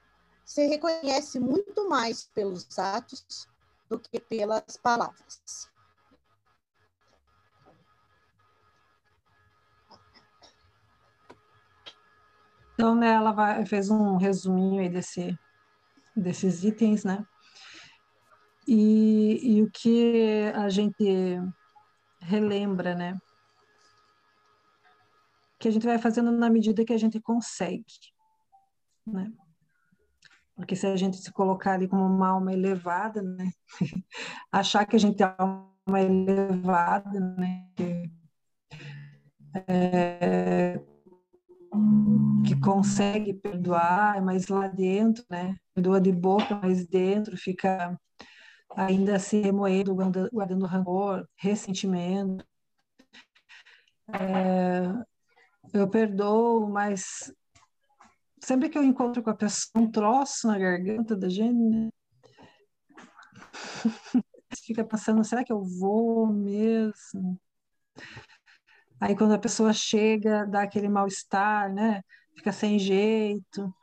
se reconhece muito mais pelos atos do que pelas palavras.
Então, né, ela vai, fez um resuminho aí desse, desses itens, né? E, e o que a gente relembra, né? que a gente vai fazendo na medida que a gente consegue, né? Porque se a gente se colocar ali como uma alma elevada, né? (laughs) Achar que a gente é uma elevada, né? É, que consegue perdoar, mas lá dentro, né? Perdoa de boca, mas dentro fica ainda se remoendo, guardando, rancor, ressentimento. É, eu perdoo, mas sempre que eu encontro com a pessoa um troço na garganta da gente, né? (laughs) fica pensando, será que eu vou mesmo? Aí quando a pessoa chega, dá aquele mal-estar, né? Fica sem jeito.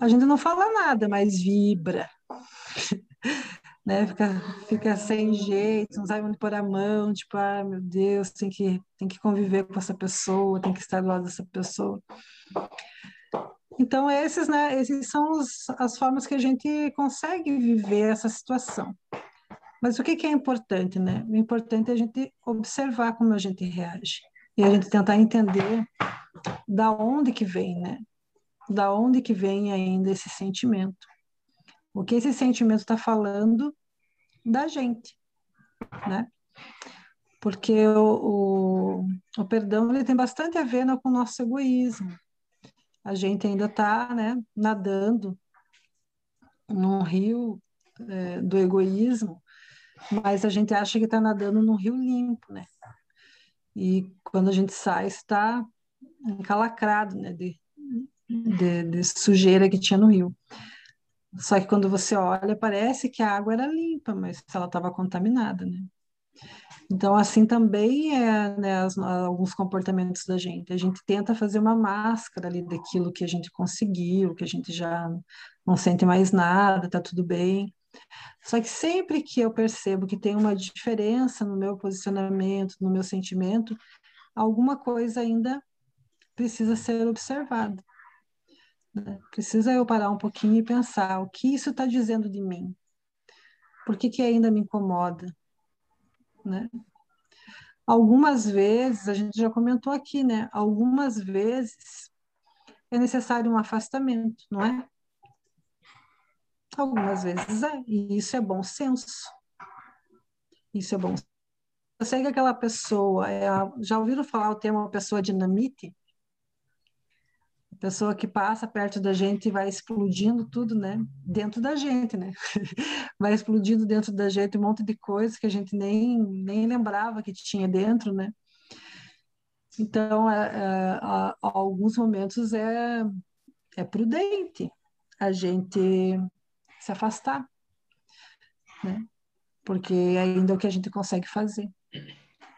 A gente não fala nada, mas vibra. (laughs) né? Fica, fica sem jeito, não sabe onde pôr a mão, tipo, ah, meu Deus, tem que, tem que conviver com essa pessoa, tem que estar do lado dessa pessoa. Então, esses, né, esses são os, as formas que a gente consegue viver essa situação. Mas o que, que é importante, né? O importante é a gente observar como a gente reage e a gente tentar entender da onde que vem, né? Da onde que vem ainda esse sentimento. O que esse sentimento está falando da gente, né? Porque o, o, o, perdão ele tem bastante a ver né, com o nosso egoísmo. A gente ainda está né, nadando num rio é, do egoísmo, mas a gente acha que está nadando num rio limpo, né? E quando a gente sai, está encalacrado, né? De, de, de sujeira que tinha no rio. Só que quando você olha, parece que a água era limpa, mas ela estava contaminada, né? Então, assim também é né, as, alguns comportamentos da gente. A gente tenta fazer uma máscara ali daquilo que a gente conseguiu, que a gente já não sente mais nada, tá tudo bem. Só que sempre que eu percebo que tem uma diferença no meu posicionamento, no meu sentimento, alguma coisa ainda precisa ser observada. Né? Precisa eu parar um pouquinho e pensar o que isso está dizendo de mim. Por que, que ainda me incomoda? Né? Algumas vezes, a gente já comentou aqui, né? Algumas vezes é necessário um afastamento, não é? Algumas vezes é, e isso é bom senso. Isso é bom. Eu sei que aquela pessoa, é já ouviram falar o termo pessoa dinamite? Pessoa que passa perto da gente e vai explodindo tudo, né? Dentro da gente, né? (laughs) Vai explodindo dentro da gente um monte de coisa que a gente nem, nem lembrava que tinha dentro, né? Então, é, é, a, a alguns momentos é, é prudente a gente se afastar, né? Porque ainda é o que a gente consegue fazer.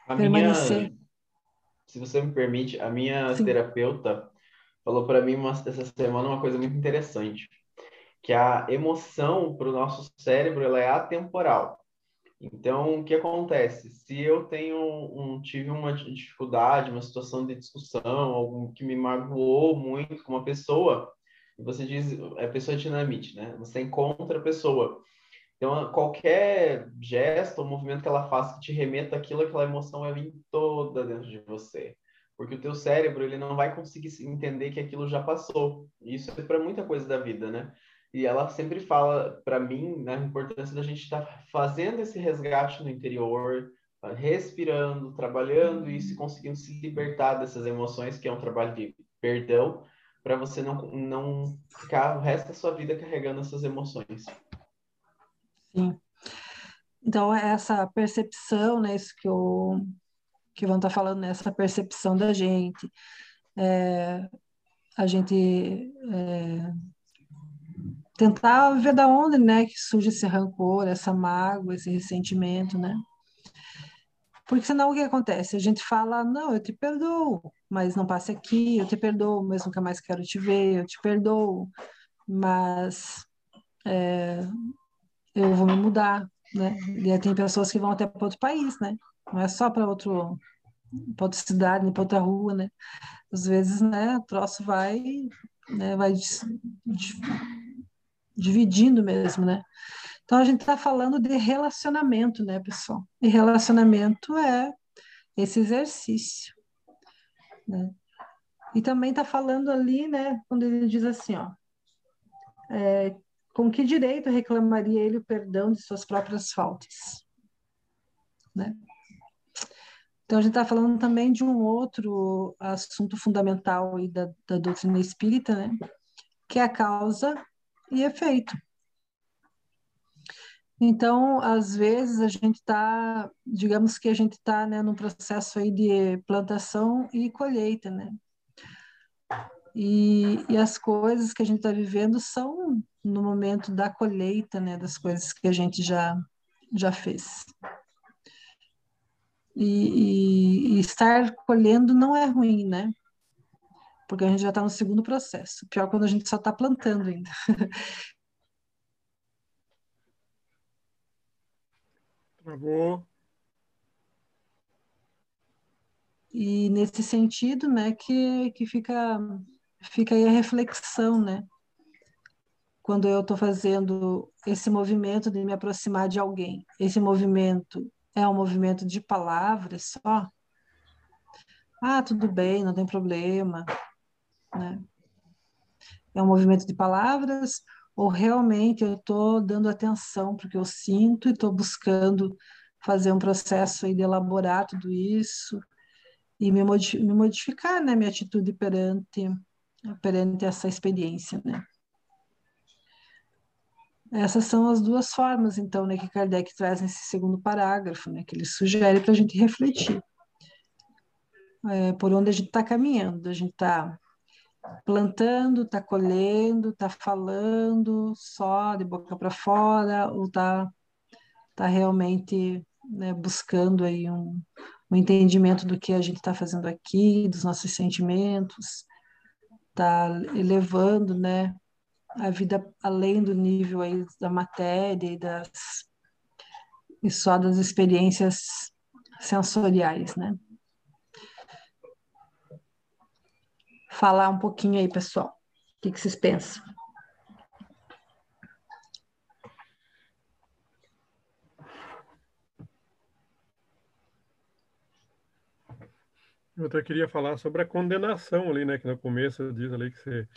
A
Permanecer.
minha, se você me permite, a minha
Sim.
terapeuta falou para mim uma, essa semana uma coisa muito interessante, que a emoção para o nosso cérebro ela é atemporal. Então, o que acontece? Se eu tenho um, tive uma dificuldade, uma situação de discussão, algo que me magoou muito com uma pessoa, você diz, é pessoa dinamite, né? Você encontra a pessoa. Então, qualquer gesto ou movimento que ela faça que te remeta aquilo, aquela emoção vai vir toda dentro de você. Porque o teu cérebro, ele não vai conseguir entender que aquilo já passou. Isso é para muita coisa da vida, né? E ela sempre fala para mim né, a importância da gente estar tá fazendo esse resgate no interior, respirando, trabalhando e se conseguindo se libertar dessas emoções, que é um trabalho de perdão, para você não, não ficar o resto da sua vida carregando essas emoções.
Sim. Então, essa percepção, né, isso que o que vão estar tá falando, né, essa percepção da gente, é, a gente é, tentar ver da onde, né, que surge esse rancor, essa mágoa, esse ressentimento, né? Porque senão o que acontece? A gente fala, não, eu te perdoo, mas não passe aqui, eu te perdoo, mas nunca mais quero te ver, eu te perdoo, mas é, eu vou me mudar, né? E aí tem pessoas que vão até para outro país, né? Não é só para outro, para outra cidade, para outra rua, né? Às vezes, né, o troço vai, né, vai dividindo mesmo, né? Então a gente está falando de relacionamento, né, pessoal? E relacionamento é esse exercício, né? E também está falando ali, né, quando ele diz assim, ó, é, com que direito reclamaria ele o perdão de suas próprias faltas, né? Então a gente está falando também de um outro assunto fundamental da, da doutrina espírita, né? Que é a causa e efeito. Então, às vezes, a gente está, digamos que a gente está né, num processo aí de plantação e colheita, né? E, e as coisas que a gente está vivendo são no momento da colheita, né, das coisas que a gente já, já fez. E, e, e estar colhendo não é ruim, né? porque a gente já está no segundo processo. Pior quando a gente só está plantando ainda. (laughs)
Travou.
E nesse sentido, né, que, que fica, fica aí a reflexão, né? Quando eu estou fazendo esse movimento de me aproximar de alguém, esse movimento é um movimento de palavras só? Ah, tudo bem, não tem problema né? É um movimento de palavras ou realmente eu estou dando atenção para o que eu sinto e estou buscando fazer um processo aí de elaborar tudo isso e me, modificar, né, minha atitude perante perante essa experiência, né? Essas são as duas formas, então, né, que Kardec traz nesse segundo parágrafo, né, que ele sugere para a gente refletir é, por onde a gente está caminhando. A gente está plantando, está colhendo, está falando só de boca para fora, ou está tá realmente né, buscando aí um, um entendimento do que a gente está fazendo aqui, dos nossos sentimentos, está elevando né, a vida além do nível aí da matéria e, das, e só das experiências sensoriais, né? falar um pouquinho aí, pessoal. O que, que vocês pensam?
Eu até queria falar sobre a condenação ali, né? Que no começo diz ali que se,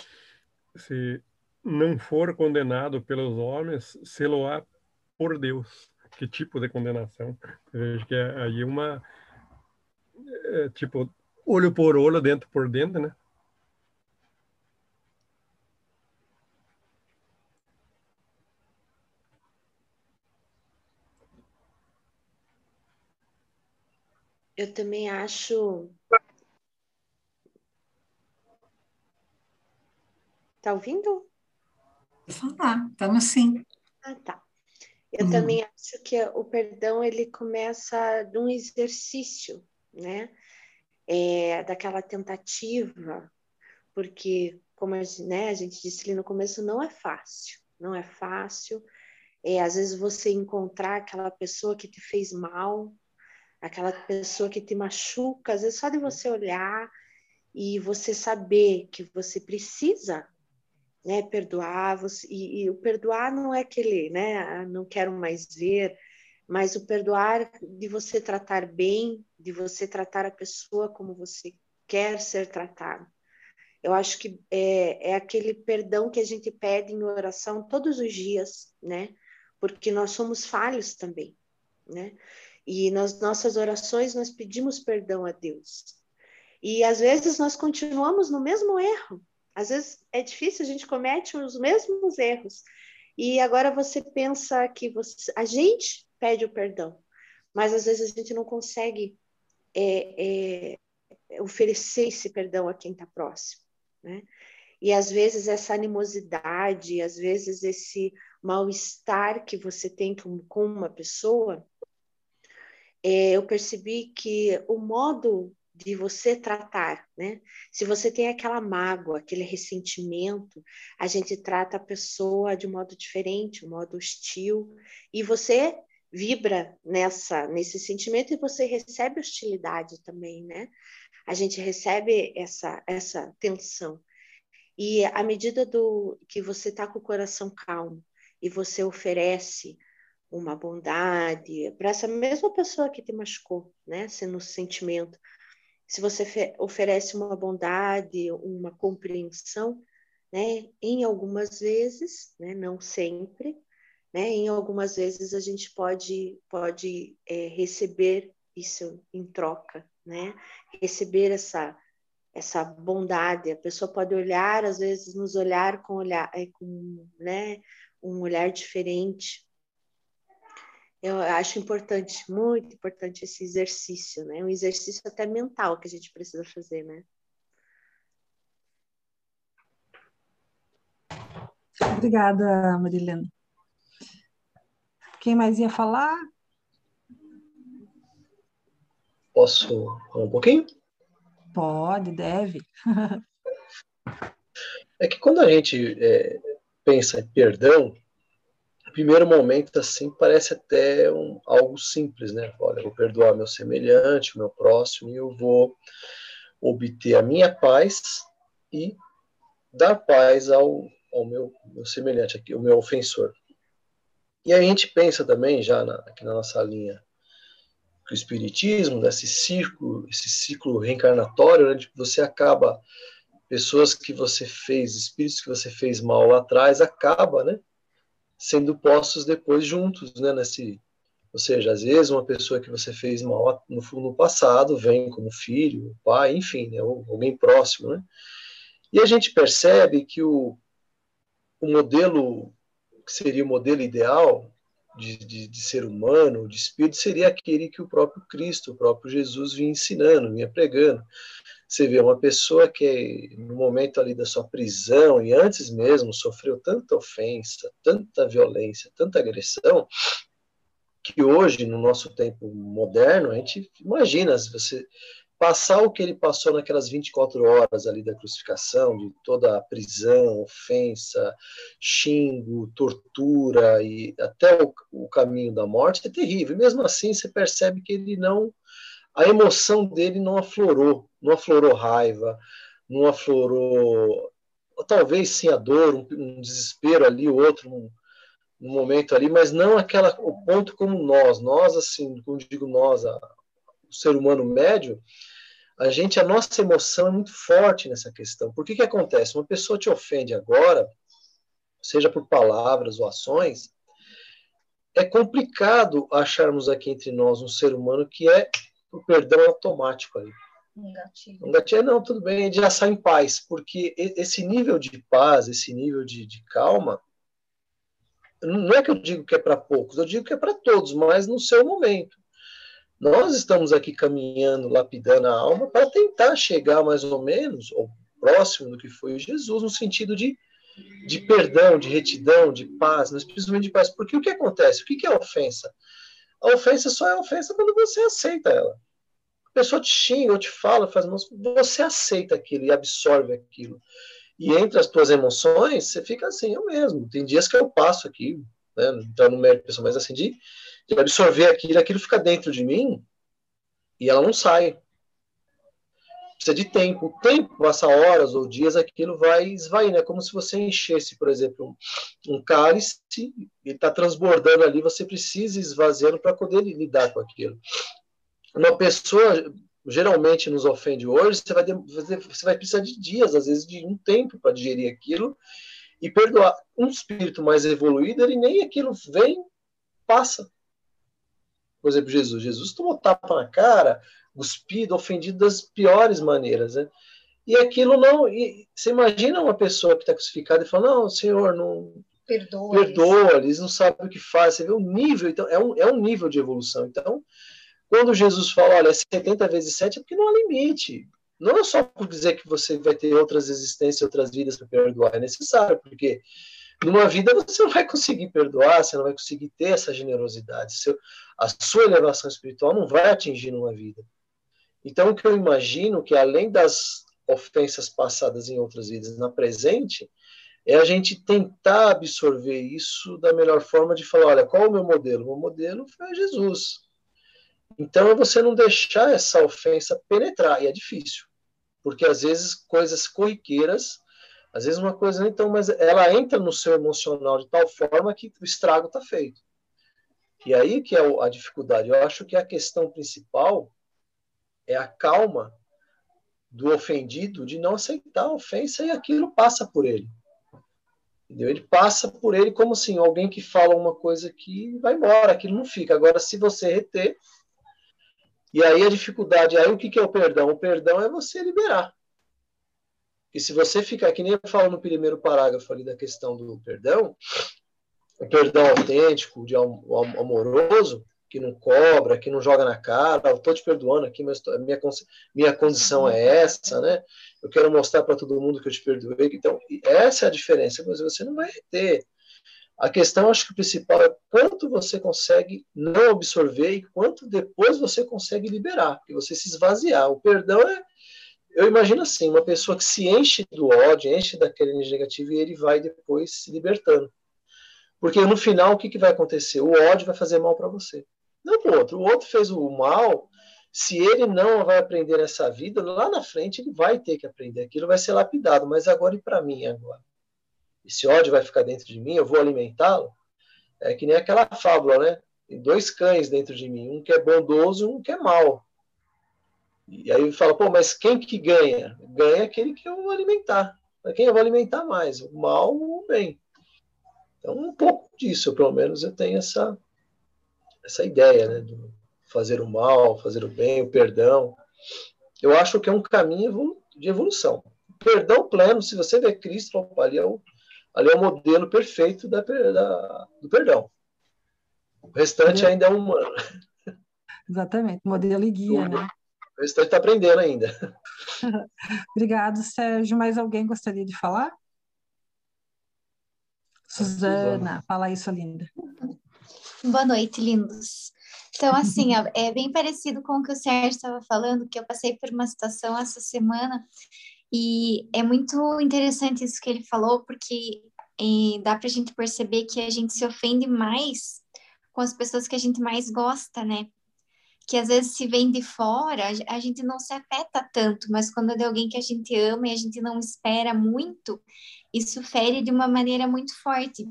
se não for condenado pelos homens, sê-lo-á por Deus. Que tipo de condenação? Veja que é aí uma. É, tipo, olho por olho, dentro por dentro, né?
Eu também acho. Tá ouvindo?
Falar, estamos sim.
Ah, tá. Eu
Hum.
também acho que o perdão ele começa de um exercício, né? É, daquela tentativa, porque como a, né, a gente disse ali no começo, não é fácil, não é fácil. É, às vezes você encontrar aquela pessoa que te fez mal, aquela pessoa que te machuca, às vezes só de você olhar e você saber que você precisa né, perdoar, e, e o perdoar não é aquele, né, ah, não quero mais ver, mas o perdoar de você tratar bem, de você tratar a pessoa como você quer ser tratado. Eu acho que é, é aquele perdão que a gente pede em oração todos os dias, né? Porque nós somos falhos também, né? E nas nossas orações nós pedimos perdão a Deus. E às vezes nós continuamos no mesmo erro. Às vezes é difícil, a gente comete os mesmos erros. E agora você pensa que você, a gente pede o perdão, mas às vezes a gente não consegue é, é, oferecer esse perdão a quem está próximo, né? E às vezes essa animosidade, às vezes esse mal-estar que você tem com, com uma pessoa, é, eu percebi que o modo de você tratar, né? Se você tem aquela mágoa, aquele ressentimento, a gente trata a pessoa de um modo diferente, um modo hostil, e você vibra nessa nesse sentimento e você recebe hostilidade também, né? A gente recebe essa essa tensão. E à medida do que você está com o coração calmo e você oferece uma bondade para essa mesma pessoa que te machucou, né? Sendo sentimento, se você oferece uma bondade, uma compreensão, né? Em algumas vezes, né? Não sempre, né? Em algumas vezes a gente pode pode é, receber isso em troca, né? Receber essa essa bondade, a pessoa pode olhar, às vezes nos olhar com olhar, é, com, né, um olhar diferente. Eu acho importante, muito importante esse exercício, né? Um exercício até mental que a gente precisa fazer, né?
Obrigada, Marilena. Quem mais ia falar?
Posso falar um pouquinho?
Pode, deve. (laughs)
É que quando a gente é, pensa em perdão, primeiro momento, assim, parece até um, algo simples, né? Olha, vou perdoar meu semelhante, meu próximo, e eu vou obter a minha paz e dar paz ao, ao meu, meu semelhante, aqui, o meu ofensor. E a gente pensa também, já na, aqui na nossa linha, que o espiritismo, desse ciclo, esse ciclo reencarnatório, né, de que você acaba pessoas que você fez, espíritos que você fez mal lá atrás, acaba, né, sendo postos depois juntos, né, nesse, ou seja, às vezes uma pessoa que você fez mal no, no passado vem como filho, pai, enfim, né, ou alguém próximo, né, e a gente percebe que o, o modelo que seria o modelo ideal de, de, de, ser humano, de espírito, seria aquele que o próprio Cristo, o próprio Jesus vinha ensinando, vinha pregando. Você vê uma pessoa que, no momento ali da sua prisão, e antes mesmo, sofreu tanta ofensa, tanta violência, tanta agressão, que hoje, no nosso tempo moderno, a gente imagina se você passar o que ele passou naquelas 24 horas ali da crucificação, de toda a prisão, ofensa, xingo, tortura e até o, o, caminho da morte, é terrível. E mesmo assim, você percebe que ele não. A emoção dele não aflorou, não aflorou raiva, não aflorou. Talvez sim a dor, um, um desespero ali, outro, um, um, momento ali, mas não aquela, o ponto como nós. Nós, assim, como digo nós, a, o ser humano médio, a gente, a nossa emoção é muito forte nessa questão. Por que que acontece? Uma pessoa te ofende agora, seja por palavras ou ações, é complicado acharmos aqui entre nós um ser humano que é o perdão automático ali.
Um gatilho.
Um gatilho, não, tudo bem, já sai em paz, porque esse nível de paz, esse nível de, de calma, não é que eu digo que é para poucos, eu digo que é para todos, mas no seu momento. Nós estamos aqui caminhando, lapidando a alma para tentar chegar mais ou menos, ou próximo do que foi Jesus, no sentido de, de perdão, de retidão, de paz, mas principalmente de paz. Porque o que acontece? O que é ofensa? A ofensa só é ofensa quando você aceita ela. Pessoa te xinga ou te fala, faz você aceita aquilo e absorve aquilo. E entre as tuas emoções, você fica assim, eu mesmo. Tem dias que eu passo aqui, né, entrar no mérito pessoal, mas assim, de, de absorver aquilo, aquilo fica dentro de mim e ela não sai. Precisa de tempo. O tempo, passa horas ou dias, aquilo vai esvair, né? Como se você enchesse, por exemplo, um, um cálice e está transbordando ali, você precisa esvaziando para poder lidar com aquilo. Uma pessoa geralmente nos ofende hoje, você vai, você vai precisar de dias, às vezes de um tempo para digerir aquilo e perdoar. Um espírito mais evoluído, ele nem aquilo vem, passa. Por exemplo, Jesus. Jesus tomou tapa na cara, cuspido, ofendido das piores maneiras, né? E aquilo não. E você imagina uma pessoa que está crucificada e fala: Não, Senhor, não.
Perdoa.
Perdoa, eles não sabem o que faz. Você vê o nível, então, é um, é um nível de evolução. Então, quando Jesus fala, olha, 70 vezes 7, é porque não há limite. Não é só por dizer que você vai ter outras existências, outras vidas para perdoar. É necessário, porque numa vida você não vai conseguir perdoar, você não vai conseguir ter essa generosidade. Seu, a sua elevação espiritual não vai atingir numa vida. Então, o que eu imagino que além das ofensas passadas em outras vidas na presente, é a gente tentar absorver isso da melhor forma de falar, olha, qual é o meu modelo? O meu modelo foi Jesus. Então é você não deixar essa ofensa penetrar, e é difícil, porque às vezes coisas corriqueiras, às vezes uma coisa então, mas ela entra no seu emocional de tal forma que o estrago está feito. E aí que é a dificuldade. Eu acho que a questão principal é a calma do ofendido de não aceitar a ofensa e aquilo passa por ele. Entendeu? Ele passa por ele como assim, alguém que fala uma coisa que vai embora, aquilo não fica. Agora, se você reter, e aí a dificuldade, aí o que, que é o perdão? O perdão é você liberar. E se você ficar, que nem eu falo no primeiro parágrafo ali da questão do perdão, o perdão autêntico, de amoroso, que não cobra, que não joga na cara, eu estou te perdoando aqui, mas minha, minha condição é essa, né? Eu quero mostrar para todo mundo que eu te perdoei. Então, essa é a diferença, mas você não vai ter a questão, acho que o principal é quanto você consegue não absorver e quanto depois você consegue liberar, que você se esvaziar. O perdão é, eu imagino assim, uma pessoa que se enche do ódio, enche daquele energia negativa e ele vai depois se libertando. Porque no final, o que, que vai acontecer? O ódio vai fazer mal para você. Não para o outro. O outro fez o mal, se ele não vai aprender nessa vida, lá na frente ele vai ter que aprender. Aquilo vai ser lapidado. Mas agora e para mim agora? Esse ódio vai ficar dentro de mim, eu vou alimentá-lo. É que nem aquela fábula, né? Tem dois cães dentro de mim, um que é bondoso e um que é mau. E aí fala, pô, mas quem que ganha? Ganha aquele que eu vou alimentar. Quem eu vou alimentar mais? O mal ou o bem? Então, um pouco disso, pelo menos, eu tenho essa, essa ideia, né? De fazer o mal, fazer o bem, o perdão. Eu acho que é um caminho de evolução. Perdão pleno, se você vê Cristo, ali é o, ali é o modelo perfeito da, da, do perdão. O restante ainda é humano.
Exatamente, modelo e guia, né?
O restante está aprendendo ainda. (laughs)
Obrigado, Sérgio. Mais alguém gostaria de falar? Suzana, fala isso, linda.
Boa noite, lindos. Então, assim, é bem parecido com o que o Sérgio estava falando, que eu passei por uma situação essa semana e é muito interessante isso que ele falou, porque eh, dá para a gente perceber que a gente se ofende mais com as pessoas que a gente mais gosta, né? Que às vezes se vem de fora, a gente não se afeta tanto, mas quando é de alguém que a gente ama e a gente não espera muito, isso fere de uma maneira muito forte.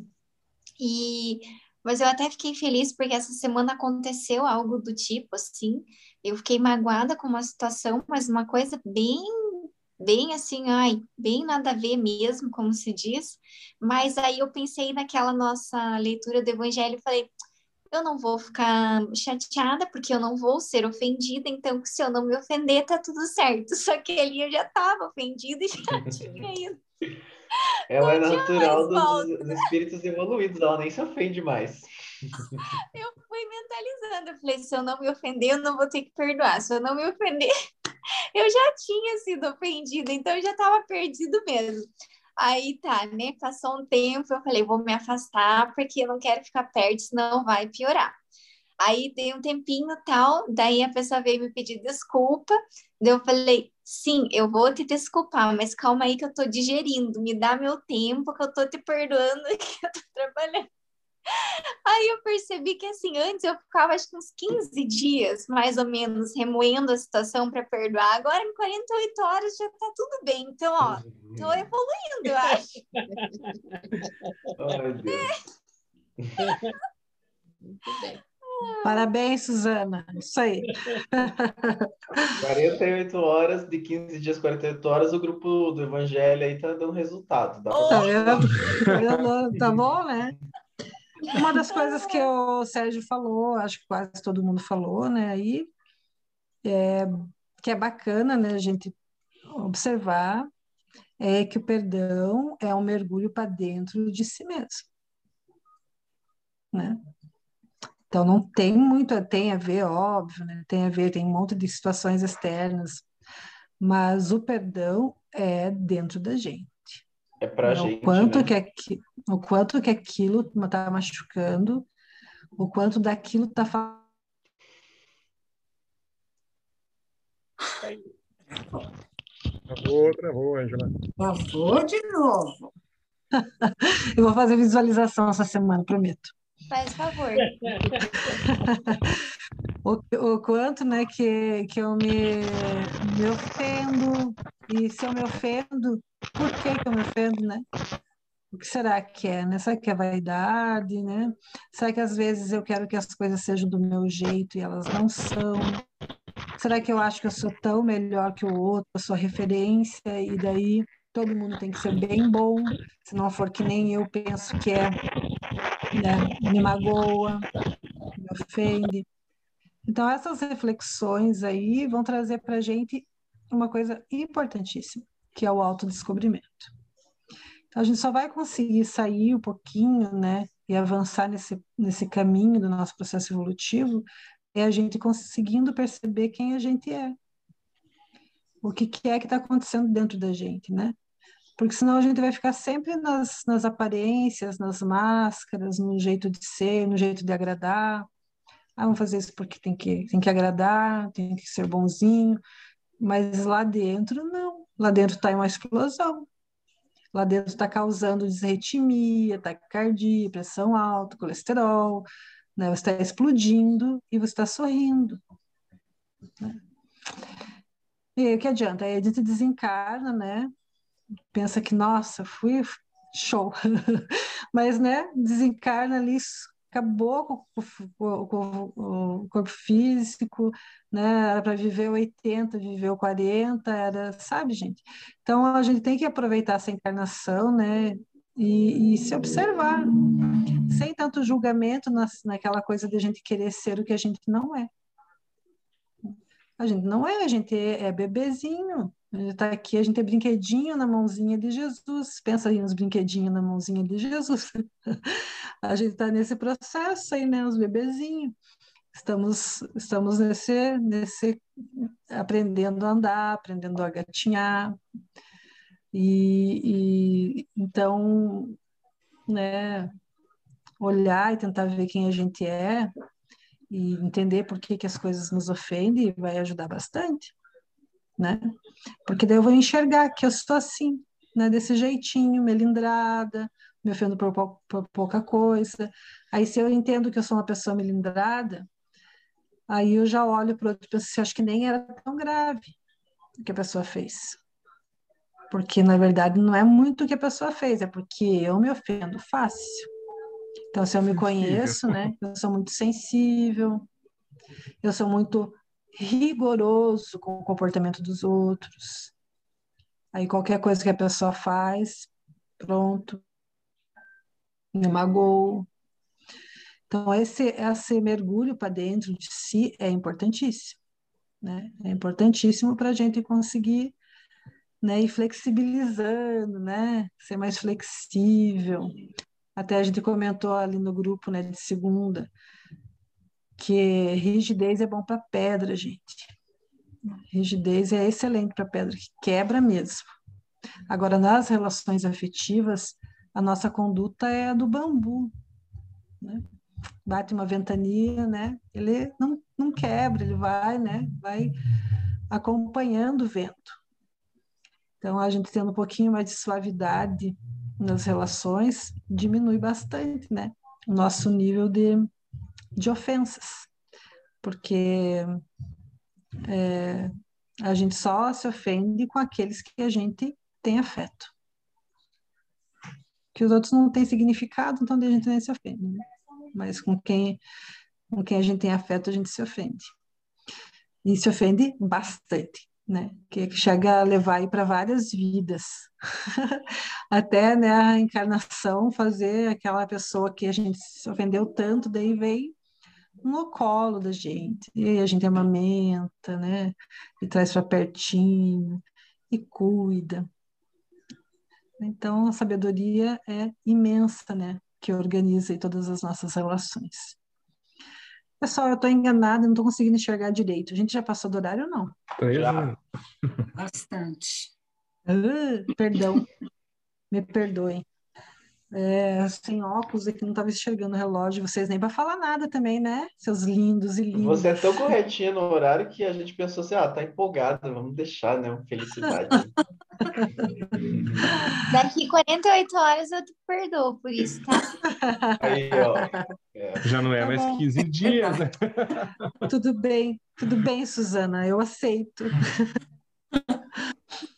E mas eu até fiquei feliz porque essa semana aconteceu algo do tipo assim. Eu fiquei magoada com uma situação, mas uma coisa bem bem assim, ai, bem nada a ver mesmo, como se diz. Mas aí eu pensei naquela nossa leitura do Evangelho e falei, eu não vou ficar chateada, porque eu não vou ser ofendida, então se eu não me ofender, tá tudo certo. (laughs) Só que ali eu já estava ofendida e já (laughs) tinha ido.
Ela é natural dos, dos, espíritos evoluídos, ela nem se ofende mais.
eu fui mentalizando. Eu falei: se eu não me ofender, eu não vou ter que perdoar. Se eu não me ofender, eu já tinha sido ofendida, então eu já estava perdido mesmo. Aí tá, né? Passou um tempo, eu falei: vou me afastar, porque eu não quero ficar perto, senão vai piorar. Aí dei um tempinho tal, daí a pessoa veio me pedir desculpa, eu falei, sim, eu vou te desculpar, mas calma aí que eu tô digerindo, me dá meu tempo que eu tô te perdoando (laughs) que eu tô trabalhando. Aí eu percebi que assim, antes eu ficava acho que uns 15 dias, mais ou menos, remoendo a situação para perdoar. Agora em 48 horas já tá tudo bem. Então, ó, tô evoluindo, eu acho.
Ai, Deus.
Muito bem.
Parabéns, Suzana. Isso aí.
48 horas, de 15 dias, 48 horas, o grupo do Evangelho aí tá dando resultado. Dá pra-
Tá vendo? Tá bom, né? Uma das coisas que o Sérgio falou, acho que quase todo mundo falou, né? Aí, é, que é bacana, né? A gente observar é que o perdão é um mergulho para dentro de si mesmo, né? Então não tem muito, tem a ver, óbvio, né? Tem a ver, tem um monte de situações externas, mas o perdão é dentro da gente.
É pra
né?
gente,
O quanto
né?
que aqui, o quanto que aquilo está machucando, o quanto daquilo está
Travou, travou, Angela.
Travou de novo. (laughs)
Eu vou fazer visualização essa semana, prometo.
Faz favor. (laughs)
O, o quanto, né, que, que eu me, me ofendo, e se eu me ofendo, por que eu me ofendo, né? O que será que é, né? Será que é vaidade, né? Será que às vezes eu quero que as coisas sejam do meu jeito e elas não são? Será que eu acho que eu sou tão melhor que o outro, eu sou referência e daí todo mundo tem que ser bem bom, se não for que nem eu penso que é, né? Me magoa, me ofende. Então, essas reflexões aí vão trazer para gente uma coisa importantíssima, que é o autodescobrimento. Então, a gente só vai conseguir sair um pouquinho, né, e avançar nesse, nesse caminho do nosso processo evolutivo, é a gente conseguindo perceber quem a gente é. O que, que é que está acontecendo dentro da gente, né? Porque senão a gente vai ficar sempre nas, nas aparências, nas máscaras, no jeito de ser, no jeito de agradar. Ah, vamos fazer isso porque tem que, tem que agradar, tem que ser bonzinho. Mas lá dentro, não. Lá dentro está uma explosão. Lá dentro está causando desritmia, taquicardia, pressão alta, colesterol. Né? Você está explodindo e você está sorrindo. Né? E o que adianta? A gente desencarna, né? Pensa que, nossa, fui show. (laughs) Mas, né, desencarna ali, acabou com, com, com o corpo físico, né? Era para viver 80, viveu 40, era, sabe, gente? Então a gente tem que aproveitar essa encarnação, né? E, e se observar, sem tanto julgamento na, naquela coisa de a gente querer ser o que a gente não é. A gente não é, a gente é, é bebezinho. Gente está aqui, a gente é brinquedinho na mãozinha de Jesus. Pensa aí nos brinquedinhos na mãozinha de Jesus. (laughs) a gente está nesse processo aí, né? Os bebezinhos. Estamos, estamos nesse, nesse aprendendo a andar, aprendendo a gatinhar. E, e então, né? Olhar e tentar ver quem a gente é e entender por que, que as coisas nos ofendem vai ajudar bastante, né? Porque daí eu vou enxergar que eu sou assim, né? Desse jeitinho, melindrada, me ofendo por, pou- por pouca coisa. Aí se eu entendo que eu sou uma pessoa melindrada, aí eu já olho para outro e penso assim, acho que nem era tão grave o que a pessoa fez. Porque, na verdade, não é muito o que a pessoa fez, é porque eu me ofendo fácil. Então, se eu me
Sensível.
conheço, né? Eu sou muito sensível, eu sou muito rigoroso com o comportamento dos outros. Aí qualquer coisa que a pessoa faz, pronto, me magoou. Então, esse, esse mergulho para dentro de si é importantíssimo, né? É importantíssimo para a gente conseguir, né, ir flexibilizando, né? Ser mais flexível, Até a gente comentou ali no grupo, né, de segunda, que rigidez é bom para pedra, gente. Rigidez é excelente para pedra, que quebra mesmo. Agora, nas relações afetivas, a nossa conduta é a do bambu. Né? Bate uma ventania, né? Ele não, não quebra, ele vai, né? Vai acompanhando o vento. Então, a gente tendo um pouquinho mais de suavidade nas relações, diminui bastante, né? O nosso nível de, de ofensas. Porque é, a gente só se ofende com aqueles que a gente tem afeto. Que os outros não têm significado, então a gente nem se ofende. Né? Mas com quem, com quem a gente tem afeto, a gente se ofende. E se ofende bastante, né? Que chega a levar para várias vidas. (laughs) Até né, a encarnação fazer aquela pessoa que a gente se ofendeu tanto, daí vem no colo da gente. E aí a gente amamenta, né? E traz para pertinho e cuida. Então, a sabedoria é imensa, né? Que organiza todas as nossas relações. Pessoal, eu estou enganada, não estou conseguindo enxergar direito. A gente já passou do horário ou não?
Já. Bastante.
Uh, perdão. Me perdoem. É, sem óculos aqui, não estava enxergando o relógio, vocês nem para falar nada também, né? Seus lindos e lindos.
Você é tão corretinha no horário que a gente pensou assim, ah, tá empolgada, vamos deixar, né? Felicidade. (laughs)
Daqui 48 horas eu te perdoo por isso, tá?
Aí, ó.
É. Já não é mais 15 tá dias, né?
Tudo bem, tudo bem, Suzana, eu aceito. (laughs)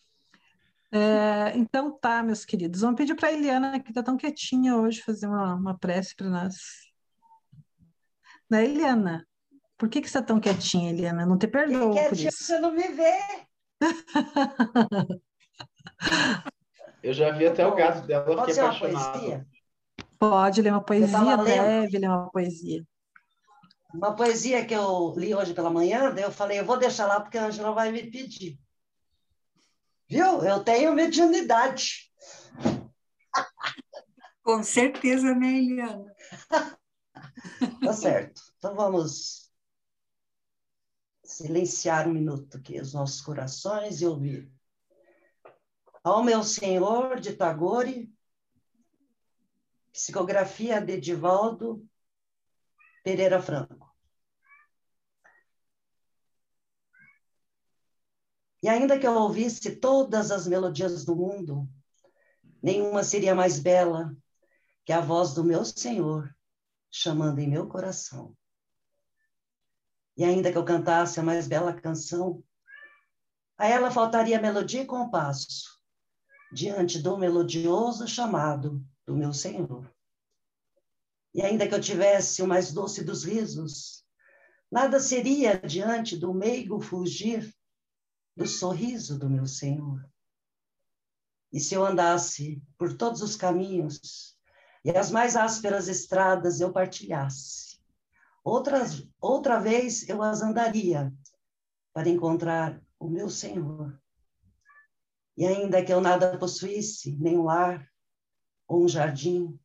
É, então tá, meus queridos. Vamos pedir para a Eliana, que está tão quietinha hoje, fazer uma, uma prece para nós. Né, Eliana? Por que, que você está tão quietinha, Eliana? Não te perdoo por isso.
Você não me vê.
Eu já vi até o gato dela,
Pode
fiquei
uma
apaixonado.
poesia?
Pode ler uma poesia breve, ler uma poesia.
Uma poesia que eu li hoje pela manhã, daí eu falei, eu vou deixar lá porque a Angela vai me pedir. Viu? Eu tenho mediunidade.
Com certeza, né, Eliana? (laughs)
Tá certo. Então vamos silenciar um minuto aqui os nossos corações e ouvir. Ao meu Senhor de Tagore, psicografia de Edivaldo Pereira Franco. E ainda que eu ouvisse todas as melodias do mundo, nenhuma seria mais bela que a voz do meu Senhor chamando em meu coração. E ainda que eu cantasse a mais bela canção, a ela faltaria melodia e compasso diante do melodioso chamado do meu Senhor. E ainda que eu tivesse o mais doce dos risos, nada seria diante do meigo fugir do sorriso do meu Senhor. E se eu andasse por todos os caminhos e as mais ásperas estradas eu partilhasse, outras, outra vez eu as andaria para encontrar o meu Senhor. E ainda que eu nada possuísse, nem um lar ou um jardim,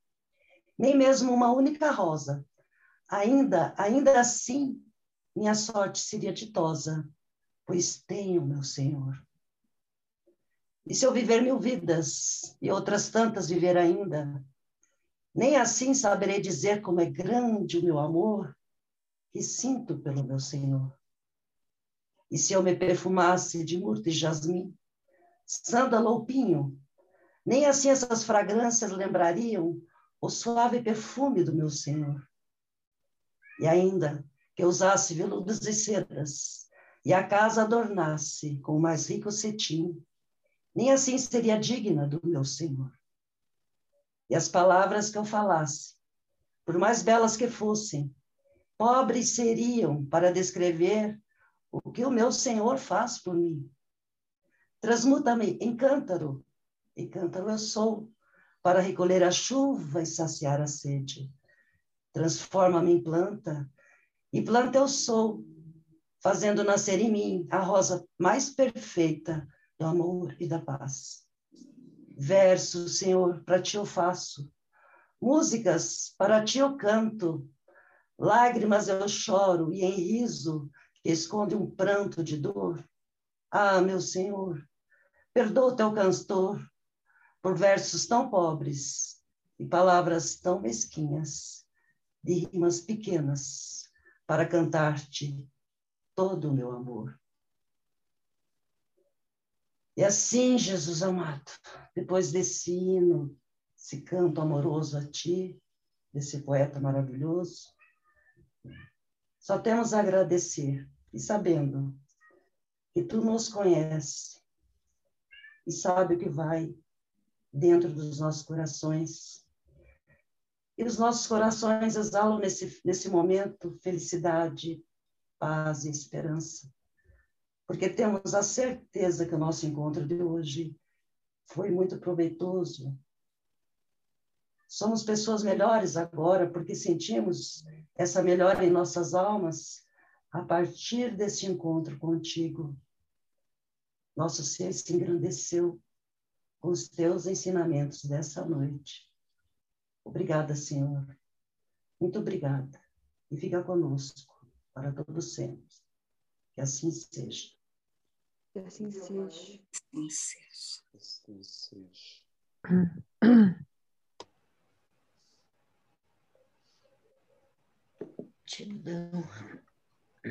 nem mesmo uma única rosa, ainda, ainda assim, minha sorte seria ditosa, pois tenho meu Senhor. E se eu viver mil vidas e outras tantas viver ainda, nem assim saberei dizer como é grande o meu amor que sinto pelo meu Senhor. E se eu me perfumasse de murta e jasmim, sândalo ou pinho, nem assim essas fragrâncias lembrariam o suave perfume do meu Senhor. E ainda que eu usasse veludos e sedas, e a casa adornasse com o mais rico cetim, nem assim seria digna do meu Senhor. E as palavras que eu falasse, por mais belas que fossem, pobres seriam para descrever o que o meu Senhor faz por mim. Transmuta-me em cântaro, e cântaro eu sou, para recolher a chuva e saciar a sede. Transforma-me em planta, e planta eu sou, fazendo nascer em mim a rosa mais perfeita do amor e da paz. Verso, Senhor, para ti eu faço, Músicas para ti eu canto, lágrimas eu choro e em riso que esconde um pranto de dor. Ah, meu Senhor, perdoa o teu cantor por versos tão pobres e palavras tão mesquinhas, de rimas pequenas, para cantar-te todo o meu amor. E assim, Jesus amado, depois desse hino, esse canto amoroso a ti, desse poeta maravilhoso, só temos a agradecer e sabendo que tu nos conhece e sabe o que vai dentro dos nossos corações. E os nossos corações exalam nesse, nesse momento felicidade, paz e esperança porque temos a certeza que o nosso encontro de hoje foi muito proveitoso. Somos pessoas melhores agora porque sentimos essa melhora em nossas almas a partir desse encontro contigo. Nosso ser se engrandeceu com os teus ensinamentos dessa noite. Obrigada, Senhor. Muito obrigada. E fica conosco para todos sempre. Que assim seja.
Que assim seja.
Assim seja.
Assim seja.
Gratidão.